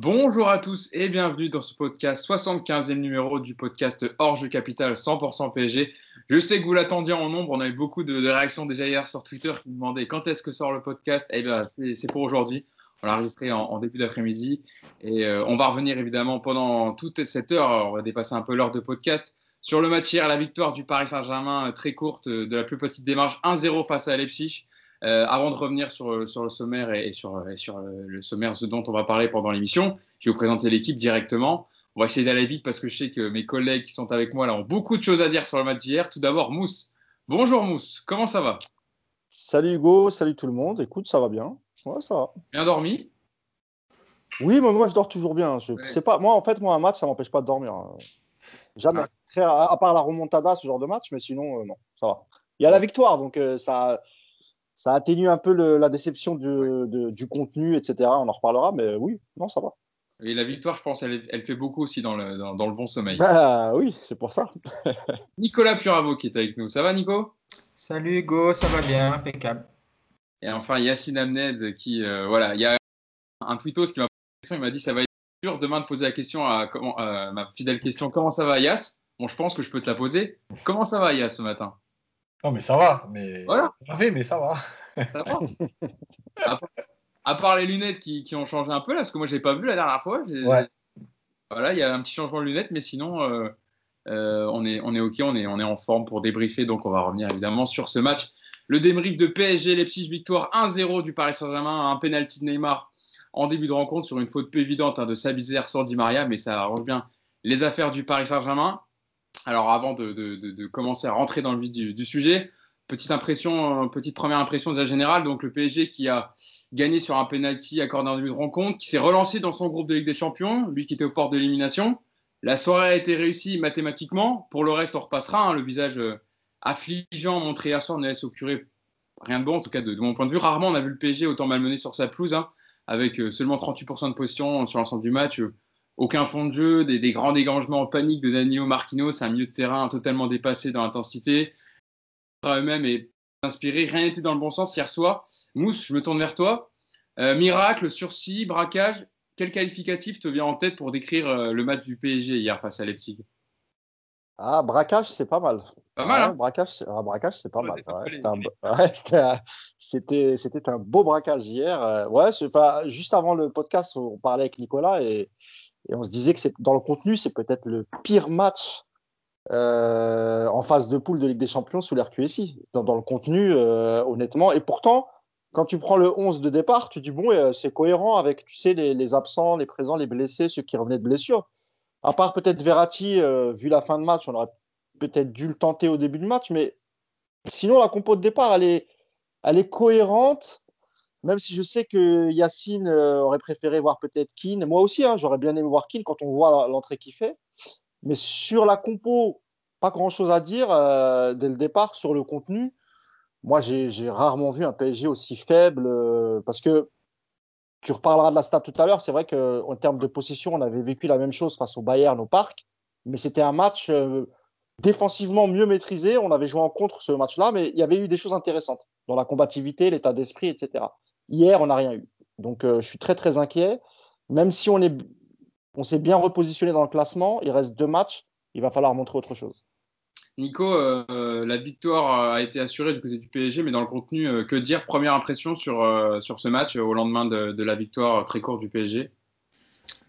Bonjour à tous et bienvenue dans ce podcast, 75e numéro du podcast Jeu Capital 100% PSG. Je sais que vous l'attendiez en nombre, on a eu beaucoup de, réactions déjà hier sur Twitter qui demandaient quand est-ce que sort le podcast. Eh bien, c'est pour aujourd'hui. On l'a enregistré en, début d'après-midi et euh, on va revenir évidemment pendant toute cette heure. On va dépasser un peu l'heure de podcast sur le match hier, la victoire du Paris Saint-Germain très courte de la plus petite démarche 1-0 face à Leipzig. Euh, avant de revenir sur, sur le sommaire et, sur, sur le sommaire ce dont on va parler pendant l'émission, je vais vous présenter l'équipe directement. On va essayer d'aller vite parce que je sais que mes collègues qui sont avec moi là ont beaucoup de choses à dire sur le match d'hier. Tout d'abord, Mousse. Bonjour Mousse, comment ça va? Salut Hugo, salut tout le monde. Écoute, ça va bien. Ouais, ça va. Bien dormi? Oui, mais moi je dors toujours bien. Je, pas, moi en fait, moi un match, ça m'empêche pas de dormir. Hein. Jamais. à, part la remontada, ce genre de match, mais sinon, euh, non, ça va. Il y a la victoire, donc euh, ça, ça atténue un peu la déception du contenu, etc. On en reparlera, mais oui, non, ça va. Et la victoire, je pense, elle, fait beaucoup aussi dans le, dans, le bon sommeil. Bah oui, c'est pour ça. Nicolas Puravo qui est avec nous. Ça va, Nico? Salut, Hugo, ça va bien, impeccable. Et enfin, Yacine Amned qui, euh, voilà, il y a un tweetos qui m'a posé il m'a dit ça va être dur demain de poser la question à, comment, euh, ma fidèle question comment ça va, Yass Bon, je pense que je peux te la poser. Comment ça va, Yass, ce matin? Non, mais ça va. Mais... Voilà. mais ça va. Ça va. à, part les lunettes qui, qui, ont changé un peu, là, parce que moi, je n'ai pas vu la dernière fois. Voilà, il y a un petit changement de lunettes, mais sinon, euh, euh, on, est, on est OK, on est, on est en forme pour débriefer. Donc, on va revenir évidemment sur ce match. Le débrief de PSG, Leipzig, victoire 1-0 du Paris Saint-Germain, un penalty de Neymar en début de rencontre sur une faute peu évidente hein, de Sabitzer sur Di Maria, mais ça arrange bien les affaires du Paris Saint-Germain. Alors avant de, commencer à rentrer dans le vif du, sujet, petite impression, euh, petite première impression déjà générale. Donc le PSG qui a gagné sur un penalty accordé en début de rencontre, qui s'est relancé dans son groupe de Ligue des Champions, lui qui était au port de l'élimination. La soirée a été réussie mathématiquement. Pour le reste, on repassera. Hein. le visage euh, affligeant montré hier soir ne laisse augurer rien de bon, en tout cas de, mon point de vue. Rarement on a vu le PSG autant malmené sur sa pelouse, hein, avec euh, seulement 38% de position sur l'ensemble du match aucun fond de jeu, des, grands dégangements en panique de Danilo Marquinhos, un milieu de terrain totalement dépassé dans l'intensité. Eux-mêmes et inspiré, rien n'était dans le bon sens hier soir. Mousse, je me tourne vers toi. Euh, miracle, sursis, braquage, quel qualificatif te vient en tête pour décrire euh, le match du PSG hier face à Leipzig? Ah, braquage, c'est pas mal. Pas mal, hein braquage, ah, braquage c'est pas mal. c'était un... un, beau braquage hier. Euh, ouais, juste avant le podcast, on parlait avec Nicolas et et on se disait que dans le contenu, c'est peut-être le pire match euh, en phase de poule de Ligue des Champions sous l'RQSI. Dans, dans le contenu, euh, honnêtement. Et pourtant, quand tu prends le 11 de départ, tu dis, bon, euh, c'est cohérent avec, tu sais, les, absents, les présents, les blessés, ceux qui revenaient de blessure. À part peut-être Verratti, vu la fin de match, on aurait peut-être dû le tenter au début du match, mais sinon, la compo de départ, elle est, elle est cohérente. Même si je sais que Yacine euh, aurait préféré voir peut-être Keane. Moi aussi, hein, j'aurais bien aimé voir Keane quand on voit l'entrée qu'il fait. Mais sur la compo, pas grand-chose à dire euh, dès le départ sur le contenu. Moi, j'ai rarement vu un PSG aussi faible euh, parce que tu reparleras de la stat tout à l'heure. C'est vrai qu'en termes de possession, on avait vécu la même chose face au Bayern au Parc, mais c'était un match défensivement mieux maîtrisé. On avait joué en contre ce match-là, mais il y avait eu des choses intéressantes dans la combativité, l'état d'esprit, etc. Hier, on n'a rien eu. Donc, euh, je suis très, très inquiet. Même si on, est, on s'est bien repositionné dans le classement, il reste deux matchs. Il va falloir montrer autre chose. Nico, euh, la victoire a été assurée du côté du PSG, mais dans le contenu, euh, que dire? Première impression sur, sur ce match au lendemain de, la victoire très courte du PSG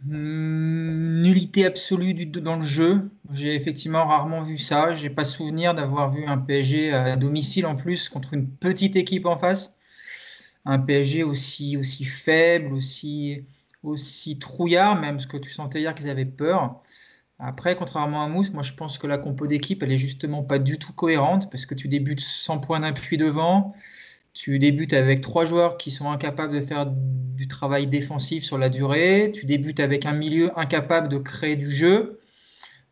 hmm, Nullité absolue du, dans le jeu. J'ai effectivement rarement vu ça. J'ai pas souvenir d'avoir vu un PSG à domicile en plus contre une petite équipe en face un PSG aussi, aussi faible, aussi, aussi trouillard, même ce que tu sentais hier qu'ils avaient peur. Après, contrairement à Mousse, moi je pense que la compo d'équipe, elle est justement pas du tout cohérente parce que tu débutes sans point d'appui devant, tu débutes avec trois joueurs qui sont incapables de faire du travail défensif sur la durée, tu débutes avec un milieu incapable de créer du jeu.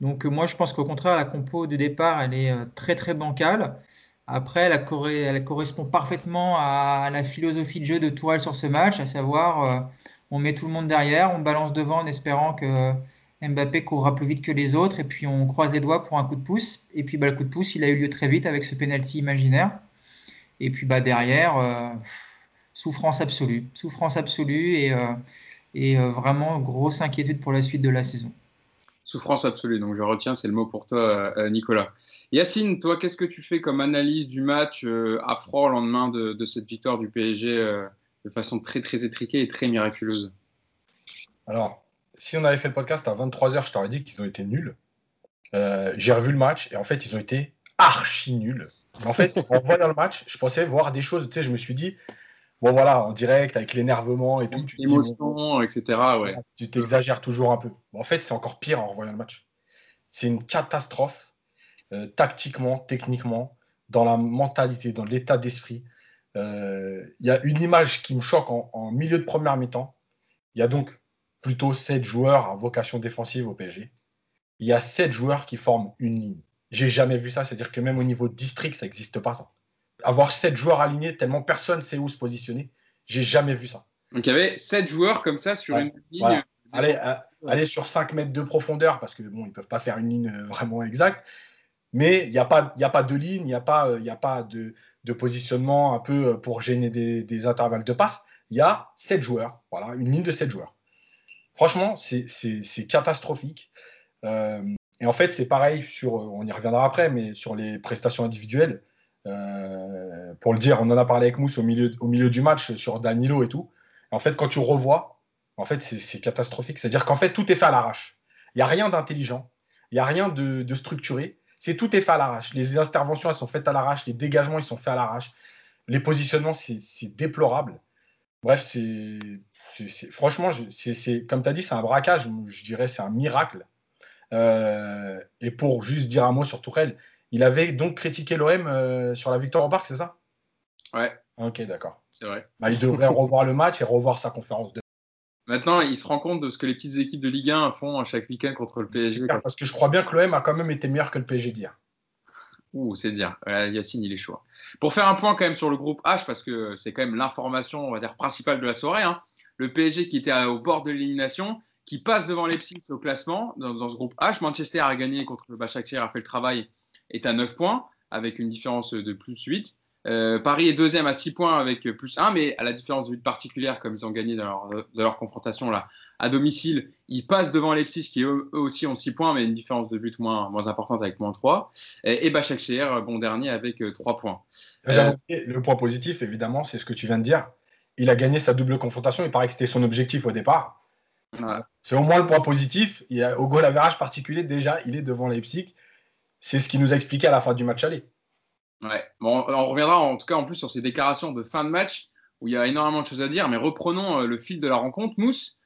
Donc moi je pense qu'au contraire, la compo de départ, elle est euh, très très bancale. Après, elle, correspond parfaitement à la philosophie de jeu de Tourelle sur ce match, à savoir euh, on met tout le monde derrière, on balance devant en espérant que Mbappé courra plus vite que les autres, et puis on croise les doigts pour un coup de pouce. Et puis bah, le coup de pouce, il a eu lieu très vite avec ce penalty imaginaire. Et puis bah, derrière, euh, souffrance absolue. Souffrance absolue et, euh, Et vraiment, grosse inquiétude pour la suite de la saison. Souffrance absolue, donc je retiens, c'est le mot pour toi, Nicolas. Yacine, toi, qu'est-ce que tu fais comme analyse du match à froid au lendemain de, cette victoire du PSG de façon très, très étriquée et très miraculeuse? Alors, si on avait fait le podcast à 23h, je t'aurais dit qu'ils ont été nuls. Euh, j'ai revu le match et en fait, ils ont été archi nuls. En fait, en voyant le match, je pensais voir des choses. Tu sais, je me suis dit, bon voilà, en direct, avec l'énervement et tout. Tu Émotion, etc. Ouais. Tu t'exagères toujours un peu. en fait, c'est encore pire en revoyant le match. C'est une catastrophe, euh, tactiquement, techniquement, dans la mentalité, dans l'état d'esprit. Euh, il y a une image qui me choque en, en milieu de première mi-temps. Il y a donc plutôt 7 joueurs à vocation défensive au PSG il y a sept joueurs qui forment une ligne. J'ai jamais vu ça, c'est-à-dire que même au niveau district, ça n'existe pas ça. Avoir sept joueurs alignés tellement personne sait où se positionner, j'ai jamais vu ça. Donc il y avait sept joueurs comme ça sur une ligne. Allez, euh, sur 5 mètres de profondeur, parce que bon, ils ne peuvent pas faire une ligne euh, vraiment exacte. Mais il n'y a, pas, a pas de ligne, il n'y a pas, euh, y a pas de, positionnement un peu pour gêner des, intervalles de passe. Il y a sept joueurs, voilà, une ligne de sept joueurs. Franchement, c'est catastrophique. Euh, et en fait, c'est pareil sur, on y reviendra après, mais sur les prestations individuelles. Euh, pour le dire, on en a parlé avec Mousse au milieu, du match sur Danilo et tout. En fait, quand tu revois, en fait, c'est catastrophique. C'est-à-dire qu'en fait, tout est fait à l'arrache. Il n'y a rien d'intelligent, il n'y a rien de, structuré. C'est tout est fait à l'arrache. Les interventions, elles sont faites à l'arrache. Les dégagements, ils sont faits à l'arrache. Les positionnements, c'est déplorable. Bref, c'est franchement, comme tu as dit, c'est un braquage. Je dirais, c'est un miracle. Euh, et pour juste dire un mot sur Tourelle, il avait donc critiqué l'OM euh, sur la victoire au parc, c'est ça? Ouais. Ok, d'accord. C'est vrai. Bah, il devrait revoir le match et revoir sa conférence de. Maintenant, il se rend compte de ce que les petites équipes de Ligue 1 font chaque week-end contre le PSG. parce que je crois bien que l'OM a quand même été meilleur que le PSG d'hier. Ouh, c'est dire. Yacine, il est chaud. Pour faire un point quand même sur le groupe H, parce que c'est quand même l'information, on va dire, principale de la soirée. Hein le PSG qui était au bord de l'élimination, qui passe devant Leipzig au classement dans, ce groupe H. Manchester a gagné contre le Başakşehir, a fait le travail, est à 9 points avec une différence de plus 8. Euh, Paris est deuxième à 6 points avec plus 1, mais à la différence de but particulière, comme ils ont gagné dans leur, confrontation là, à domicile, ils passent devant Leipzig qui eux, aussi ont 6 points, mais une différence de but moins, moins importante avec moins 3. Et, et Başakşehir, bon dernier, avec 3 euh, points. Le point positif, évidemment, c'est ce que tu viens de dire il a gagné sa double confrontation. Il paraît que c'était son objectif au départ. C'est au moins le point positif. Il a, au goal average particulier, déjà, il est devant Leipzig. C'est ce qu'il nous a expliqué à la fin du match aller. Ouais. Bon, on reviendra en tout cas en plus sur ces déclarations de fin de match où il y a énormément de choses à dire. Mais reprenons euh, le fil de la rencontre. Mousse,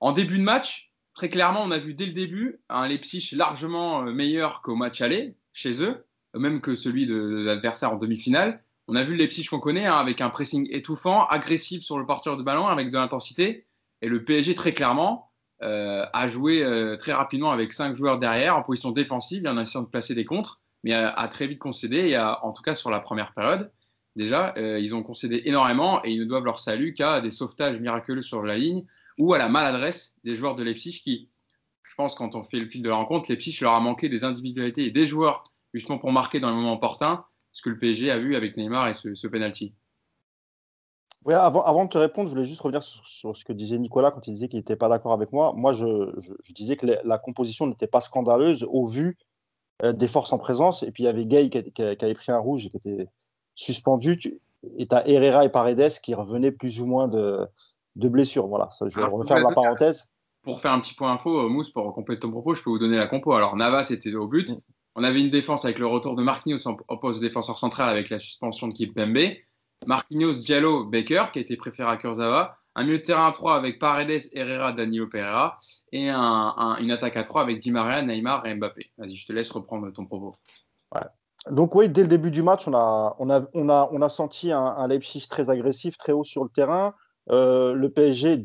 en début de match, très clairement, on a vu dès le début un Leipzig largement euh, meilleur qu'au match aller chez eux, même que celui de l'adversaire en demi-finale. On a vu le Leipzig qu'on connaît, hein, avec un pressing étouffant, agressif sur le porteur de ballon, avec de l'intensité. Et le PSG, très clairement, euh, a joué euh, très rapidement avec cinq joueurs derrière, en position défensive, en essayant de placer des contres, mais a, très vite concédé, et en tout cas sur la première période. Déjà, euh, ils ont concédé énormément et ils ne doivent leur salut qu'à des sauvetages miraculeux sur la ligne ou à la maladresse des joueurs de Leipzig qui, je pense, quand on fait le fil de la rencontre, Leipzig leur a manqué des individualités et des joueurs justement pour marquer dans les moments opportuns ce que le PSG a vu avec Neymar et ce, penalty. Oui, avant, avant, de te répondre, je voulais juste revenir sur, ce que disait Nicolas quand il disait qu'il n'était pas d'accord avec moi. Moi, je, disais que la composition n'était pas scandaleuse au vu euh, des forces en présence. Et puis, il y avait Gay qui, avait pris un rouge et qui était suspendu. et tu as Herrera et Paredes qui revenaient plus ou moins de, de blessures. Voilà, je vais referme la parenthèse. Pour faire un petit point info, Mousse, pour compléter ton propos, je peux vous donner la compo. Alors, Navas était au but. Mm. On avait une défense avec le retour de Marquinhos en poste de défenseur central avec la suspension de Kipembe. Marquinhos, Diallo, Baker, qui a été préféré à Kurzawa. Un milieu de terrain à 3 avec Paredes, Herrera, Danilo Pereira. Et une attaque à 3 avec Di Maria, Neymar et Mbappé. Vas-y, je te laisse reprendre ton propos. Donc oui, dès le début du match, on a, senti un, Leipzig très agressif, très haut sur le terrain. Euh, le PSG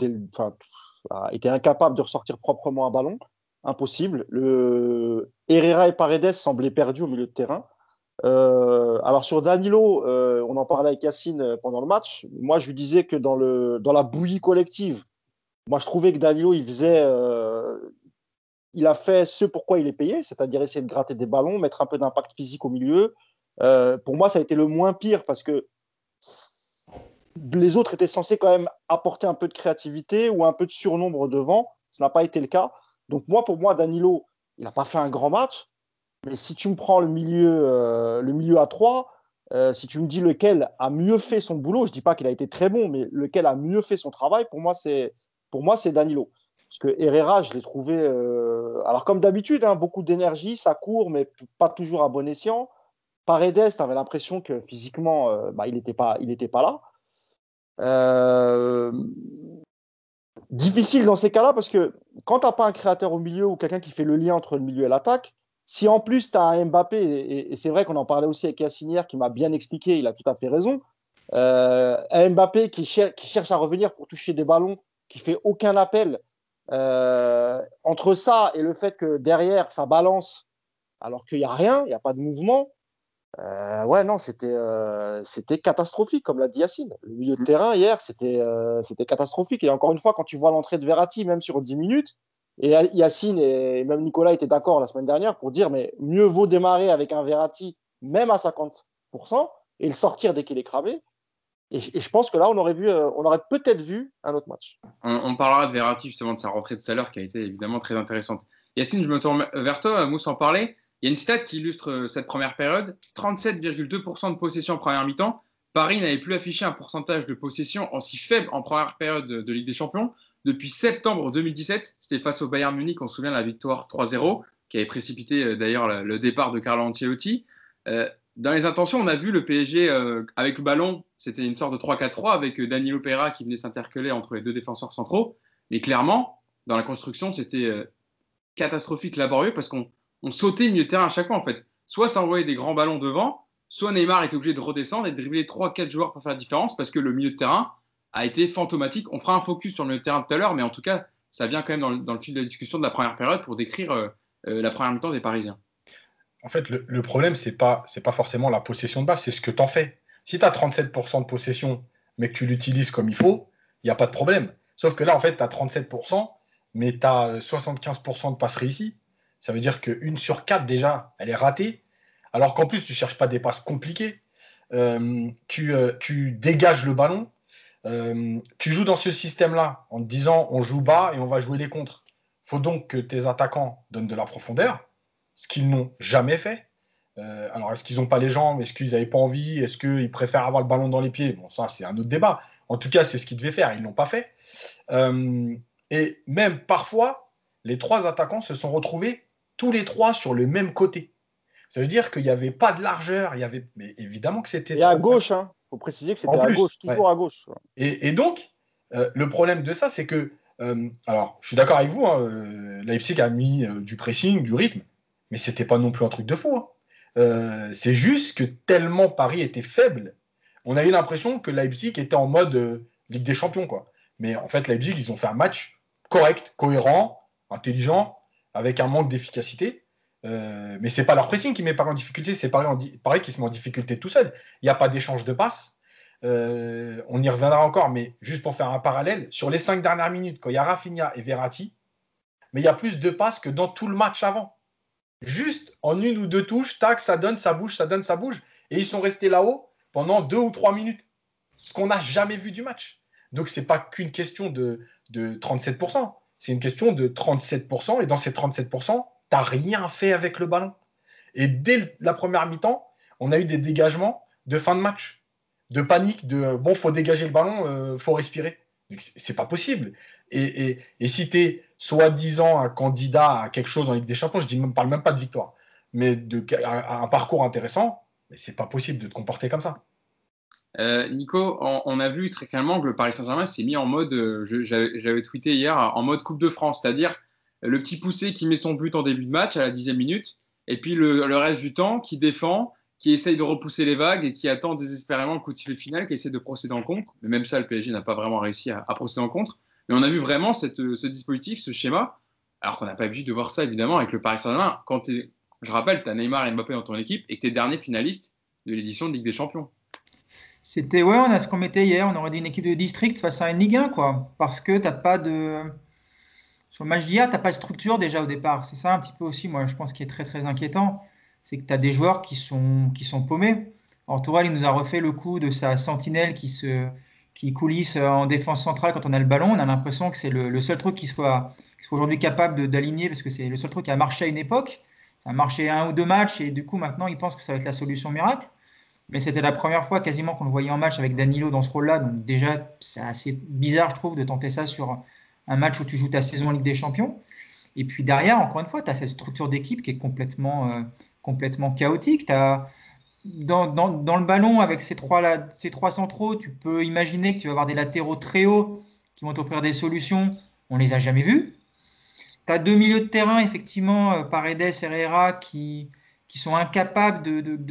été incapable de ressortir proprement un ballon impossible. Le... Herrera et Paredes semblaient perdus au milieu de terrain. Euh, alors sur Danilo, euh, on en parlait avec Yacine euh, pendant le match. Moi, je lui disais que dans, le, dans la bouillie collective, moi, je trouvais que Danilo, il faisait, il a fait ce pourquoi il est payé, c'est-à-dire essayer de gratter des ballons, mettre un peu d'impact physique au milieu. pour moi, ça a été le moins pire parce que les autres étaient censés quand même apporter un peu de créativité ou un peu de surnombre devant. Ce n'a pas été le cas. Donc moi, pour moi, Danilo, il n'a pas fait un grand match. Mais si tu me prends le milieu, euh, le milieu à 3, euh, si tu me dis lequel a mieux fait son boulot, je ne dis pas qu'il a été très bon, mais lequel a mieux fait son travail, pour moi, c'est, Danilo. Parce que Herrera, je l'ai trouvé. Euh, alors, comme d'habitude, hein, beaucoup d'énergie, ça court, mais pas toujours à bon escient. Paredes, tu avais l'impression que physiquement, bah, il n'était pas, pas là. Euh, difficile dans ces cas-là parce que quand tu n'as pas un créateur au milieu ou quelqu'un qui fait le lien entre le milieu et l'attaque, si en plus tu as un Mbappé, et, c'est vrai qu'on en parlait aussi avec Yassinière qui m'a bien expliqué, il a tout à fait raison, euh, un Mbappé qui, qui, cherche à revenir pour toucher des ballons, qui fait aucun appel, euh, entre ça et le fait que derrière ça balance alors qu'il n'y a rien, il n'y a pas de mouvement, euh, ouais, non, c'était euh, catastrophique, comme l'a dit Yacine. Le milieu de mm. terrain, hier, c'était euh, c'était catastrophique. Et encore une fois, quand tu vois l'entrée de Verratti, même sur 10 minutes, et Yacine et même Nicolas étaient d'accord la semaine dernière pour dire mais mieux vaut démarrer avec un Verratti, même à 50%, et le sortir dès qu'il est cramé. Et, je pense que là, on aurait, on aurait peut-être vu un autre match. On, parlera de Verratti, justement, de sa rentrée tout à l'heure, qui a été évidemment très intéressante. Yacine, je me tourne vers toi. Mousse en parlait. Il y a une stat qui illustre euh, cette première période 37,2% de possession en première mi-temps. Paris n'avait plus affiché un pourcentage de possession aussi faible en première période de Ligue des Champions depuis septembre 2017. C'était face au Bayern Munich, on se souvient la victoire 3-0, qui avait précipité euh, d'ailleurs le départ de Carlo Ancelotti. Euh, dans les intentions, on a vu le PSG avec le ballon, c'était une sorte de 3-4-3 avec Danilo Pereira qui venait s'intercaler entre les deux défenseurs centraux. Mais clairement, dans la construction, c'était catastrophique, laborieux, parce qu'on on sautait milieu terrain à chaque fois en fait. Soit ça envoyait des grands ballons devant, soit Neymar était obligé de redescendre et de dribbler 3-4 joueurs pour faire la différence parce que le milieu de terrain a été fantomatique. On fera un focus sur le milieu de terrain tout à l'heure, mais en tout cas, ça vient quand même dans le, fil de la discussion de la première période pour décrire euh, euh, la première mi-temps des Parisiens. En fait, le, problème, ce n'est pas, pas forcément la possession de base, c'est ce que tu en fais. Si tu as 37% de possession, mais que tu l'utilises comme il faut, il n'y a pas de problème. Sauf que là, en fait, tu as 37%, mais tu as 75% de passes réussies. Ça veut dire qu'une sur quatre, déjà, elle est ratée. Alors qu'en plus, tu ne cherches pas des passes compliquées. Euh, euh, tu, dégages le ballon. Euh, tu joues dans ce système-là en te disant on joue bas et on va jouer les contres. Il faut donc que tes attaquants donnent de la profondeur, ce qu'ils n'ont jamais fait. alors, est-ce qu'ils n'ont pas les jambes? Est-ce qu'ils n'avaient pas envie? Est-ce qu'ils préfèrent avoir le ballon dans les pieds? Bon, ça, c'est un autre débat. En tout cas, c'est ce qu'ils devaient faire. Ils ne l'ont pas fait. et même parfois, les trois attaquants se sont retrouvés tous les trois sur le même côté. Ça veut dire qu'il n'y avait pas de largeur, il y avait, mais évidemment que c'était. Et à gauche, hein. Faut préciser que c'était à gauche, toujours à gauche. Et, donc, euh, le problème de ça, c'est que, euh, alors, je suis d'accord avec vous, hein, euh, Leipzig a mis du pressing, du rythme, mais c'était pas non plus un truc de fou. Hein. c'est juste que tellement Paris était faible, on a eu l'impression que Leipzig était en mode Ligue des Champions, quoi. Mais en fait, Leipzig, ils ont fait un match correct, cohérent, intelligent, avec un manque d'efficacité. Euh, mais c'est pas leur pressing qui met Paris en difficulté, c'est Paris, Paris, qui se met en difficulté tout seul. Il n'y a pas d'échange de passes. Euh, on y reviendra encore, mais juste pour faire un parallèle, sur les cinq dernières minutes, quand il y a Rafinha et Verratti, mais il y a plus de passes que dans tout le match avant. Juste en une ou deux touches, tac, ça donne, ça bouge, ça donne, ça bouge. Et ils sont restés là-haut pendant deux ou trois minutes. Ce qu'on n'a jamais vu du match. Donc, ce n'est pas qu'une question de 37% c'est une question de 37%, et dans ces 37%, tu n'as rien fait avec le ballon. Et dès la première mi-temps, on a eu des dégagements de fin de match, de panique, de bon, faut dégager le ballon, euh, faut respirer. C'est pas possible. Et, si tu es soi-disant un candidat à quelque chose en Ligue des Champions, je ne parle même pas de victoire, mais de, un parcours intéressant, mais c'est pas possible de te comporter comme ça. Euh, Nico, on, a vu très clairement que le Paris Saint-Germain s'est mis en mode, euh, j'avais tweeté hier, en mode Coupe de France, c'est-à-dire le petit poussé qui met son but en début de match à la dixième minute, et puis le, reste du temps qui défend, qui essaye de repousser les vagues et qui attend désespérément le coup de sifflet final, qui essaie de procéder en contre. Mais même ça, le PSG n'a pas vraiment réussi à, procéder en contre. Mais on a vu vraiment ce dispositif, ce schéma, alors qu'on n'a pas l'habitude de voir ça évidemment avec le Paris Saint-Germain. Quand je rappelle, tu as Neymar et Mbappé dans ton équipe et que tu es dernier finaliste de l'édition de Ligue des Champions. C'était, ouais, on a ce qu'on mettait hier, on aurait dit une équipe de district face à une Ligue 1, quoi. Parce que t'as pas de. Sur le match d'hier, t'as pas de structure déjà au départ. C'est ça un petit peu aussi, moi, je pense, qui est très, très inquiétant. C'est que tu as des joueurs qui sont, qui sont paumés. Alors, Tourelle, il nous a refait le coup de sa sentinelle qui se, qui coulisse en défense centrale quand on a le ballon. On a l'impression que c'est le, seul truc qui soit, soit aujourd'hui capable d'aligner, parce que c'est le seul truc qui a marché à une époque. Ça a marché un ou deux matchs, et du coup, maintenant, il pense que ça va être la solution miracle. Mais c'était la première fois quasiment qu'on le voyait en match avec Danilo dans ce rôle-là. Donc déjà, c'est assez bizarre, je trouve, de tenter ça sur un match où tu joues ta saison en Ligue des Champions. Et puis derrière, encore une fois, tu as cette structure d'équipe qui est complètement, euh, complètement chaotique. Dans, le ballon, avec ces trois, centraux, tu peux imaginer que tu vas avoir des latéraux très hauts qui vont t'offrir des solutions. On ne les a jamais vus. Tu as deux milieux de terrain, effectivement, euh, Paredes et Herrera, qui, sont incapables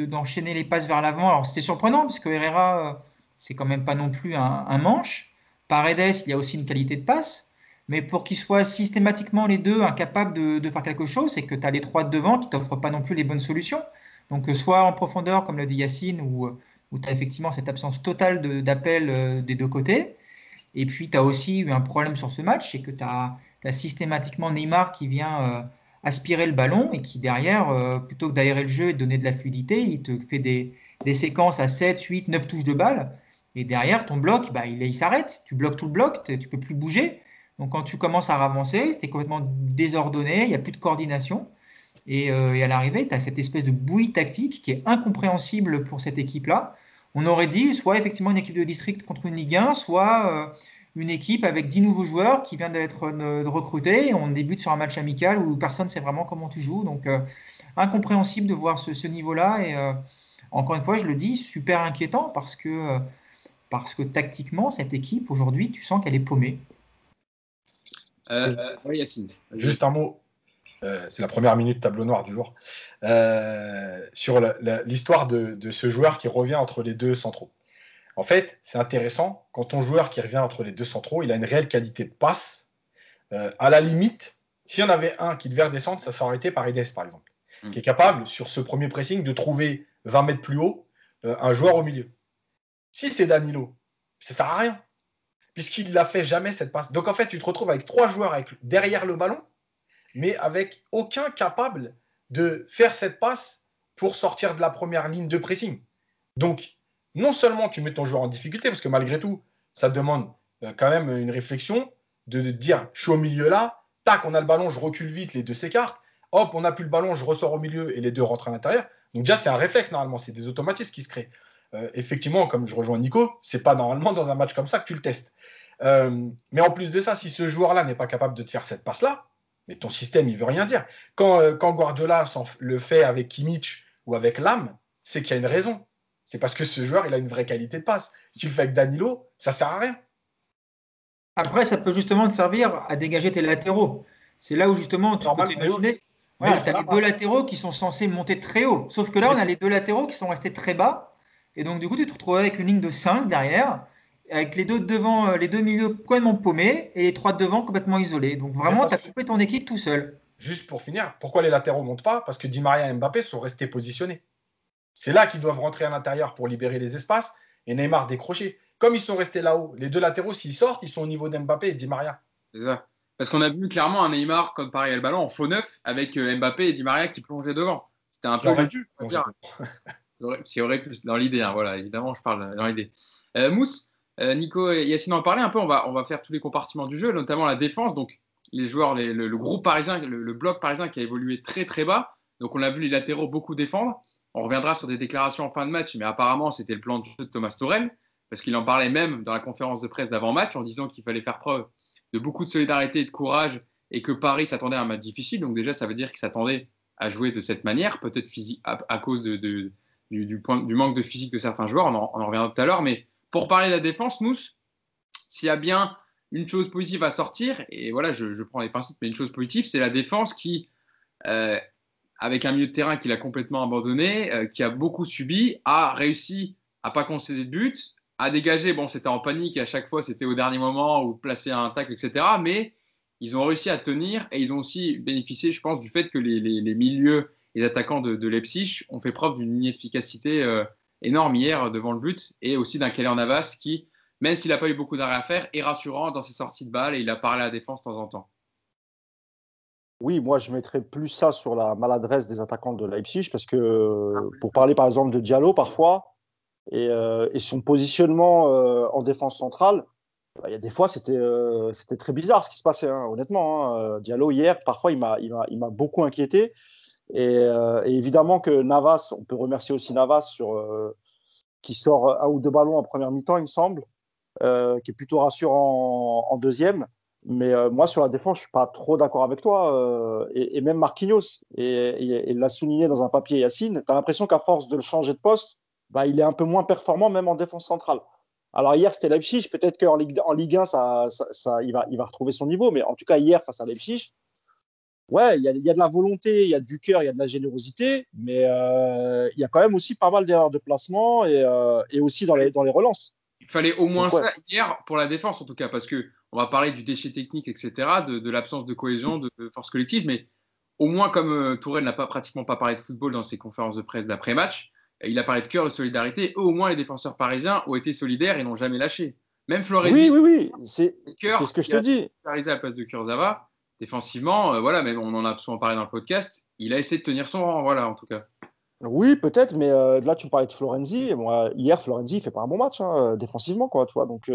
d'enchaîner de, de, les passes vers l'avant. Alors c'est surprenant, parce que Herrera, euh, c'est quand même pas non plus un manche. Paredes, il y a aussi une qualité de passe. Mais pour qu'ils soient systématiquement les deux incapables de, faire quelque chose, c'est que tu as les trois devant qui t'offrent pas non plus les bonnes solutions. Donc, euh, soit en profondeur, comme l'a dit Yacine, où, euh, où tu as effectivement cette absence totale d'appel euh, des deux côtés. Et puis, tu as aussi eu un problème sur ce match, c'est que tu as, systématiquement Neymar qui vient aspirer le ballon et qui, derrière, plutôt que d'aérer le jeu et de donner de la fluidité, il te fait des, des séquences à 7, 8, 9 touches de balle. Et derrière, ton bloc, bah, il, il s'arrête. Tu bloques tout le bloc, tu peux plus bouger. Donc quand tu commences à avancer, tu es complètement désordonné, il n'y a plus de coordination. Euh, et, à l'arrivée, tu as cette espèce de bouillie tactique qui est incompréhensible pour cette équipe-là. On aurait dit soit effectivement une équipe de district contre une Ligue 1, soit euh, une équipe avec 10 nouveaux joueurs qui viennent d'être euh, recrutés. On débute sur un match amical où personne ne sait vraiment comment tu joues. Donc incompréhensible de voir ce, niveau-là. Et encore une fois, je le dis, super inquiétant parce que tactiquement, cette équipe, aujourd'hui, tu sens qu'elle est paumée. Euh, oui, Yacine. Juste un mot. Euh, c'est la première minute tableau noir du jour. Euh, sur l'histoire de, ce joueur qui revient entre les deux centraux. En fait, c'est intéressant. Quand ton joueur qui revient entre les deux centraux, il a une réelle qualité de passe. à la limite, s'il y en avait un qui devait redescendre, ça serait été Paredes, par exemple, mm. qui est capable, sur ce premier pressing, de trouver 20 mètres plus haut un joueur au milieu. Si c'est Danilo, ça sert à rien puisqu'il n'a fait jamais cette passe. Donc en fait, tu te retrouves avec trois joueurs derrière le ballon, mais avec aucun capable de faire cette passe pour sortir de la première ligne de pressing. Donc, non seulement tu mets ton joueur en difficulté, parce que malgré tout, ça demande euh, quand même une réflexion de, dire je suis au milieu là, tac, on a le ballon, je recule vite, les deux s'écartent, hop, on n'a plus le ballon, je ressors au milieu et les deux rentrent à l'intérieur. Donc déjà, c'est un réflexe normalement, c'est des automatismes qui se créent. Euh, effectivement, comme je rejoins Nico, c'est pas normalement dans un match comme ça que tu le testes. Euh, mais en plus de ça, si ce joueur-là n'est pas capable de te faire cette passe-là, mais ton système, il veut rien dire. Quand, euh, quand Guardiola le fait avec Kimmich ou avec Lam, c'est qu'il y a une raison. C'est parce que ce joueur, il a une vraie qualité de passe. Si tu le fais avec Danilo, ça sert à rien. Après, ça peut justement te servir à dégager tes latéraux. C'est là où justement tu peux t'imaginer. tu as les deux latéraux qui sont censés monter très haut. Sauf que là, on a les deux latéraux qui sont restés très bas. Et donc, du coup, tu te retrouves avec une ligne de 5 derrière, avec les deux devant, euh, les deux milieux complètement paumés et les trois devant complètement isolés. Donc, vraiment, tu as coupé ton équipe tout seul. Juste pour finir, pourquoi les latéraux ne montent pas? Parce que Di Maria et Mbappé sont restés positionnés. C'est là qu'ils doivent rentrer à l'intérieur pour libérer les espaces et Neymar décrocher. Comme ils sont restés là-haut, les deux latéraux, s'ils sortent, ils sont au niveau d'Mbappé et Di Maria. C'est ça. Parce qu'on a vu clairement un Neymar comme pareil le ballon en faux neuf avec euh, Mbappé et Di Maria qui plongeaient devant. C'était un peu. Dû, c'est vrai que dans l'idée, hein, voilà, évidemment, je parle dans l'idée. Euh, Mousse, euh, Nico et Yacine en parlaient un peu, on va, faire tous les compartiments du jeu, notamment la défense. Donc, les joueurs, le, groupe parisien, le, bloc parisien qui a évolué très très bas. Donc, on a vu les latéraux beaucoup défendre. On reviendra sur des déclarations en fin de match, mais apparemment, c'était le plan de jeu de Thomas Torel, parce qu'il en parlait même dans la conférence de presse d'avant-match en disant qu'il fallait faire preuve de beaucoup de solidarité et de courage et que Paris s'attendait à un match difficile. Donc, déjà, ça veut dire qu'il s'attendait à jouer de cette manière, peut-être à, à, cause de du, point, du, manque de physique de certains joueurs, on en, on en reviendra tout à l'heure. Mais pour parler de la défense, Mousse, s'il y a bien une chose positive à sortir, et voilà, je, prends les principes, mais une chose positive, c'est la défense qui, euh, avec un milieu de terrain qu'il a complètement abandonné, euh, qui a beaucoup subi, a réussi à pas concéder de but, à dégager. Bon, c'était en panique, et à chaque fois, c'était au dernier moment ou placer un tacle, etc. Mais ils ont réussi à tenir et ils ont aussi bénéficié, je pense, du fait que les, milieux les attaquants de, Leipzig ont fait preuve d'une efficacité euh, énorme hier devant le but et aussi d'un Keller Navas qui, même s'il n'a pas eu beaucoup d'arrêt à faire, est rassurant dans ses sorties de balles et il a parlé à la défense de temps en temps. Oui, moi je mettrais plus ça sur la maladresse des attaquants de Leipzig parce que pour parler par exemple de Diallo, parfois, et, son positionnement en défense centrale, bah, il y a des fois, c'était c'était très bizarre ce qui se passait, hein, honnêtement. Hein. Diallo, hier, parfois, il m'a beaucoup inquiété. Et, et, évidemment que Navas, on peut remercier aussi Navas sur, qui sort un ou deux ballons en première mi-temps, il me semble, euh, qui est plutôt rassurant en, deuxième. Mais euh, moi, sur la défense, je suis pas trop d'accord avec toi. Euh, et, même Marquinhos, et, l'a souligné dans un papier Yacine, tu as l'impression qu'à force de le changer de poste, bah, il est un peu moins performant, même en défense centrale. Alors hier, c'était Leipzig. Peut-être qu'en Ligue, en Ligue 1, ça, ça, il, va, il va retrouver son niveau. Mais en tout cas, hier, face à Leipzig, ouais, il y, y, a de la volonté, il y a du cœur, il y a de la générosité, mais euh, il y a quand même aussi pas mal d'erreurs de placement et, euh, et, aussi dans les, dans les relances. Il fallait au moins ça hier pour la défense en tout cas, parce que on va parler du déchet technique, etc., de, de l'absence de cohésion, de, force collective, mais au moins comme euh, Tourelle n'a pas pratiquement pas parlé de football dans ses conférences de presse d'après-match, il a parlé de cœur, de solidarité. Au moins les défenseurs parisiens ont été solidaires et n'ont jamais lâché. Même Flores. Oui, oui, oui, c'est ce que je te dis. Parisien à la place de Kurzawa défensivement, euh, voilà, même on en a souvent parlé dans le podcast, il a essayé de tenir son rang, voilà, en tout cas. Oui, peut-être, mais euh, là, tu parlais de Florenzi. Hier, Florenzi, il fait pas un bon match hein, euh, défensivement, quoi, tu vois. Donc,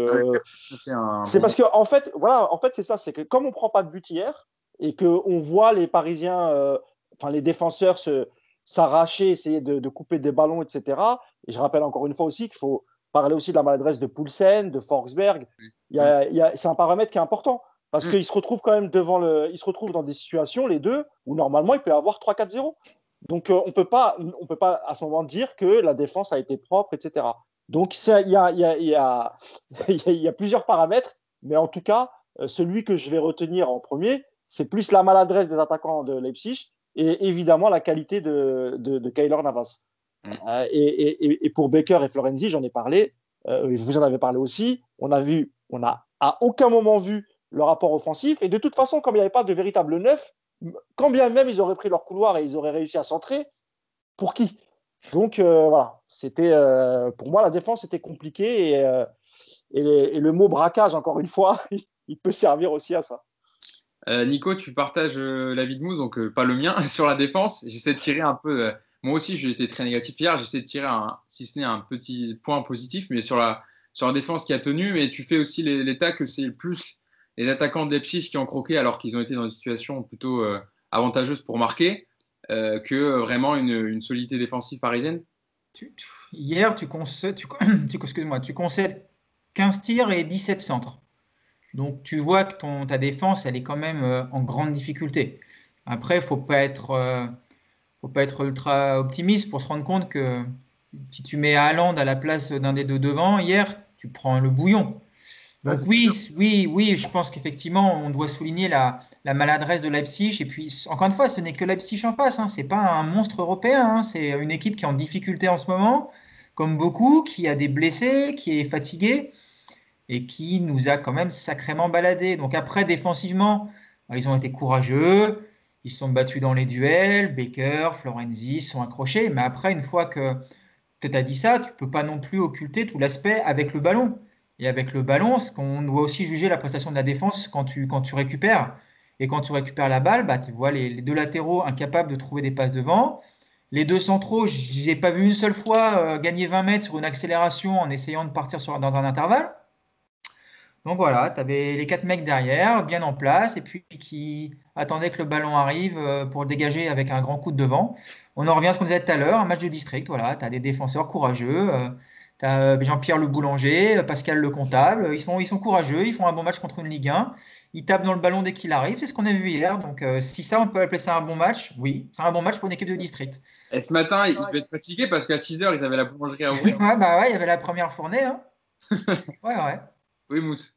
c'est parce que, en fait, voilà, en fait, c'est ça, c'est que comme on prend pas de but hier et que on voit les Parisiens, enfin les défenseurs se s'arracher, essayer de, couper des ballons, etc. Et je rappelle encore une fois aussi qu'il faut parler aussi de la maladresse de Poulsen, de Forsberg. c'est un paramètre qui est important. Parce mm. qu'ils se retrouvent quand même devant le. Ils se retrouvent dans des situations, les deux, où normalement, il peut y avoir 3-4-0. Donc, euh, on ne peut pas à ce moment dire que la défense a été propre, etc. Donc, il y a, y, a, y, a, y a, plusieurs paramètres, mais en tout cas, euh, celui que je vais retenir en premier, c'est plus la maladresse des attaquants de Leipzig et évidemment la qualité de, de, de Kyler Navas. Mm. Euh, et, et, et, pour Baker et Florenzi, j'en ai parlé, vous en avez parlé aussi. On a vu, on n'a à aucun moment vu le rapport offensif. Et de toute façon, comme il n'y avait pas de véritable neuf, quand bien même ils auraient pris leur couloir et ils auraient réussi à centrer, pour qui? Donc euh, voilà, c'était euh, pour moi la défense était compliquée et, euh, et, le mot braquage, encore une fois, il peut servir aussi à ça. Nico, tu partages l'avis de Mousse, donc pas le mien, sur la défense. J'essaie de tirer un peu. moi aussi, j'ai été très négatif hier. J'essaie de tirer, un, si ce n'est un petit point positif, mais sur la, sur la défense qui a tenu. Mais tu fais aussi l'état que c'est plus les attaquants d'Epsis qui ont croqué alors qu'ils ont été dans une situation plutôt euh, avantageuse pour marquer euh, que vraiment une, solidité défensive parisienne? Hier, tu concèdes, tu, moi tu concèdes 15 tirs et 17 centres. Donc tu vois que ton, ta défense, elle est quand même euh, en grande difficulté. Après, il ne faut, pas être, faut pas être ultra optimiste pour se rendre compte que si tu mets Haaland à la place d'un des deux devant, hier, tu prends le bouillon oui, oui, oui, je pense qu'effectivement, on doit souligner la, maladresse de Leipzig. Et puis, encore une fois, ce n'est que Leipzig en face. Hein. Ce n'est pas un monstre européen. Hein. C'est une équipe qui est en difficulté en ce moment, comme beaucoup, qui a des blessés, qui est fatiguée et qui nous a quand même sacrément baladé. Donc après, défensivement, bah, ils ont été courageux. Ils se sont battus dans les duels. Baker, Florenzi sont accrochés. Mais après, une fois que tu as dit ça, tu peux pas non plus occulter tout l'aspect avec le ballon. Et avec le ballon, on doit aussi juger la prestation de la défense quand tu, récupères. Et quand tu récupères la balle, bah, tu vois les, deux latéraux incapables de trouver des passes devant. Les deux centraux, je n'ai pas vu une seule fois euh, gagner 20 mètres sur une accélération en essayant de partir dans un intervalle. Donc voilà, tu avais les quatre mecs derrière, bien en place, et puis qui attendaient que le ballon arrive euh, pour le dégager avec un grand coup de devant. On en revient à ce qu'on disait tout à l'heure, un match de district. Voilà, tu as des défenseurs courageux. Euh, Jean-Pierre Le Boulanger, euh, Pascal Le Comptable. Ils sont, ils sont courageux, ils font un bon match contre une Ligue 1. Ils tapent dans le ballon dès qu'il arrive. C'est ce qu'on a vu hier. Donc, euh, si ça, on peut appeler ça un bon match, oui, c'est un bon match pour une équipe de district. Et ce matin, ils devaient être fatigués parce qu'à 6 h ils avaient la boulangerie à ouvrir. ouais, bah ouais, il y avait la première fournée. Hein. ouais, ouais. Oui, Mousse.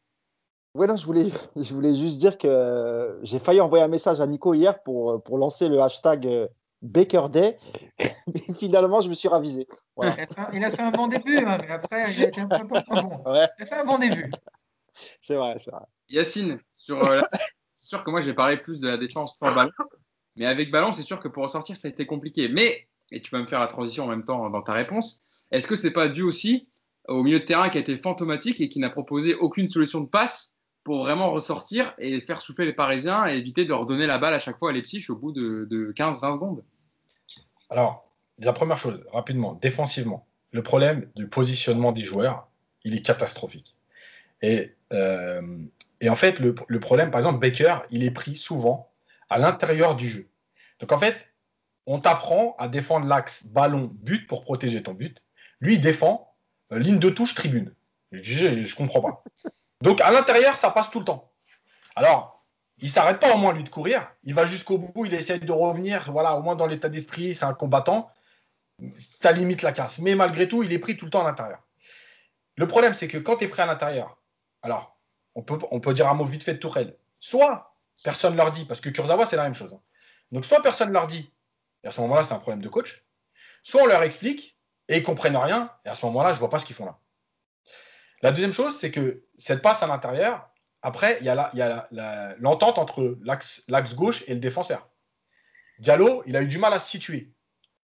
Ouais, non, je voulais, je voulais juste dire que j'ai failli envoyer un message à Nico hier pour, pour lancer le hashtag Baker Day. Mais finalement, je me suis ravisé. Il, a fait un, bon début, hein, mais après, il a été un peu bon. Il a fait un bon début. C'est vrai, c'est vrai. Yacine, sur, euh, c'est sûr que moi, j'ai parlé plus de la défense sans ballon. Mais avec ballon, c'est sûr que pour en sortir, ça a été compliqué. Mais, et tu vas me faire la transition en même temps dans ta réponse, est-ce que c'est pas dû aussi au milieu de terrain qui a été fantomatique et qui n'a proposé aucune solution de passe pour vraiment ressortir et faire souffler les Parisiens et éviter de redonner la balle à chaque fois à Leipzig au bout de, de 15-20 secondes? Alors, la première chose, rapidement, défensivement. le problème du positionnement des joueurs, il est catastrophique. Et, euh, en fait, le, problème, par exemple, Baker, il est pris souvent à l'intérieur du jeu. Donc en fait, on t'apprend à défendre l'axe ballon but pour protéger ton but. Lui, il défend euh, ligne de touche tribune. Je ne comprends pas. Donc à l'intérieur, ça passe tout le temps. Alors, il s'arrête pas au moins lui de courir. Il va jusqu'au bout, il essaie de revenir. Voilà, au moins dans l'état d'esprit, c'est un combattant. Ça limite la casse. Mais malgré tout, il est pris tout le temps à l'intérieur. Le problème, c'est que quand tu es pris à l'intérieur, alors on peut, dire un mot vite fait de Tourelle. Soit personne leur dit, parce que Kurzawa, c'est la même chose. Donc soit personne leur dit, et à ce moment-là, c'est un problème de coach. Soit on leur explique et ils comprennent rien, et à ce moment-là, je vois pas ce qu'ils font là. La deuxième chose, c'est que cette passe à l'intérieur, après, il y a l'entente entre l'axe gauche et le défenseur. Diallo, il a eu du mal à se situer.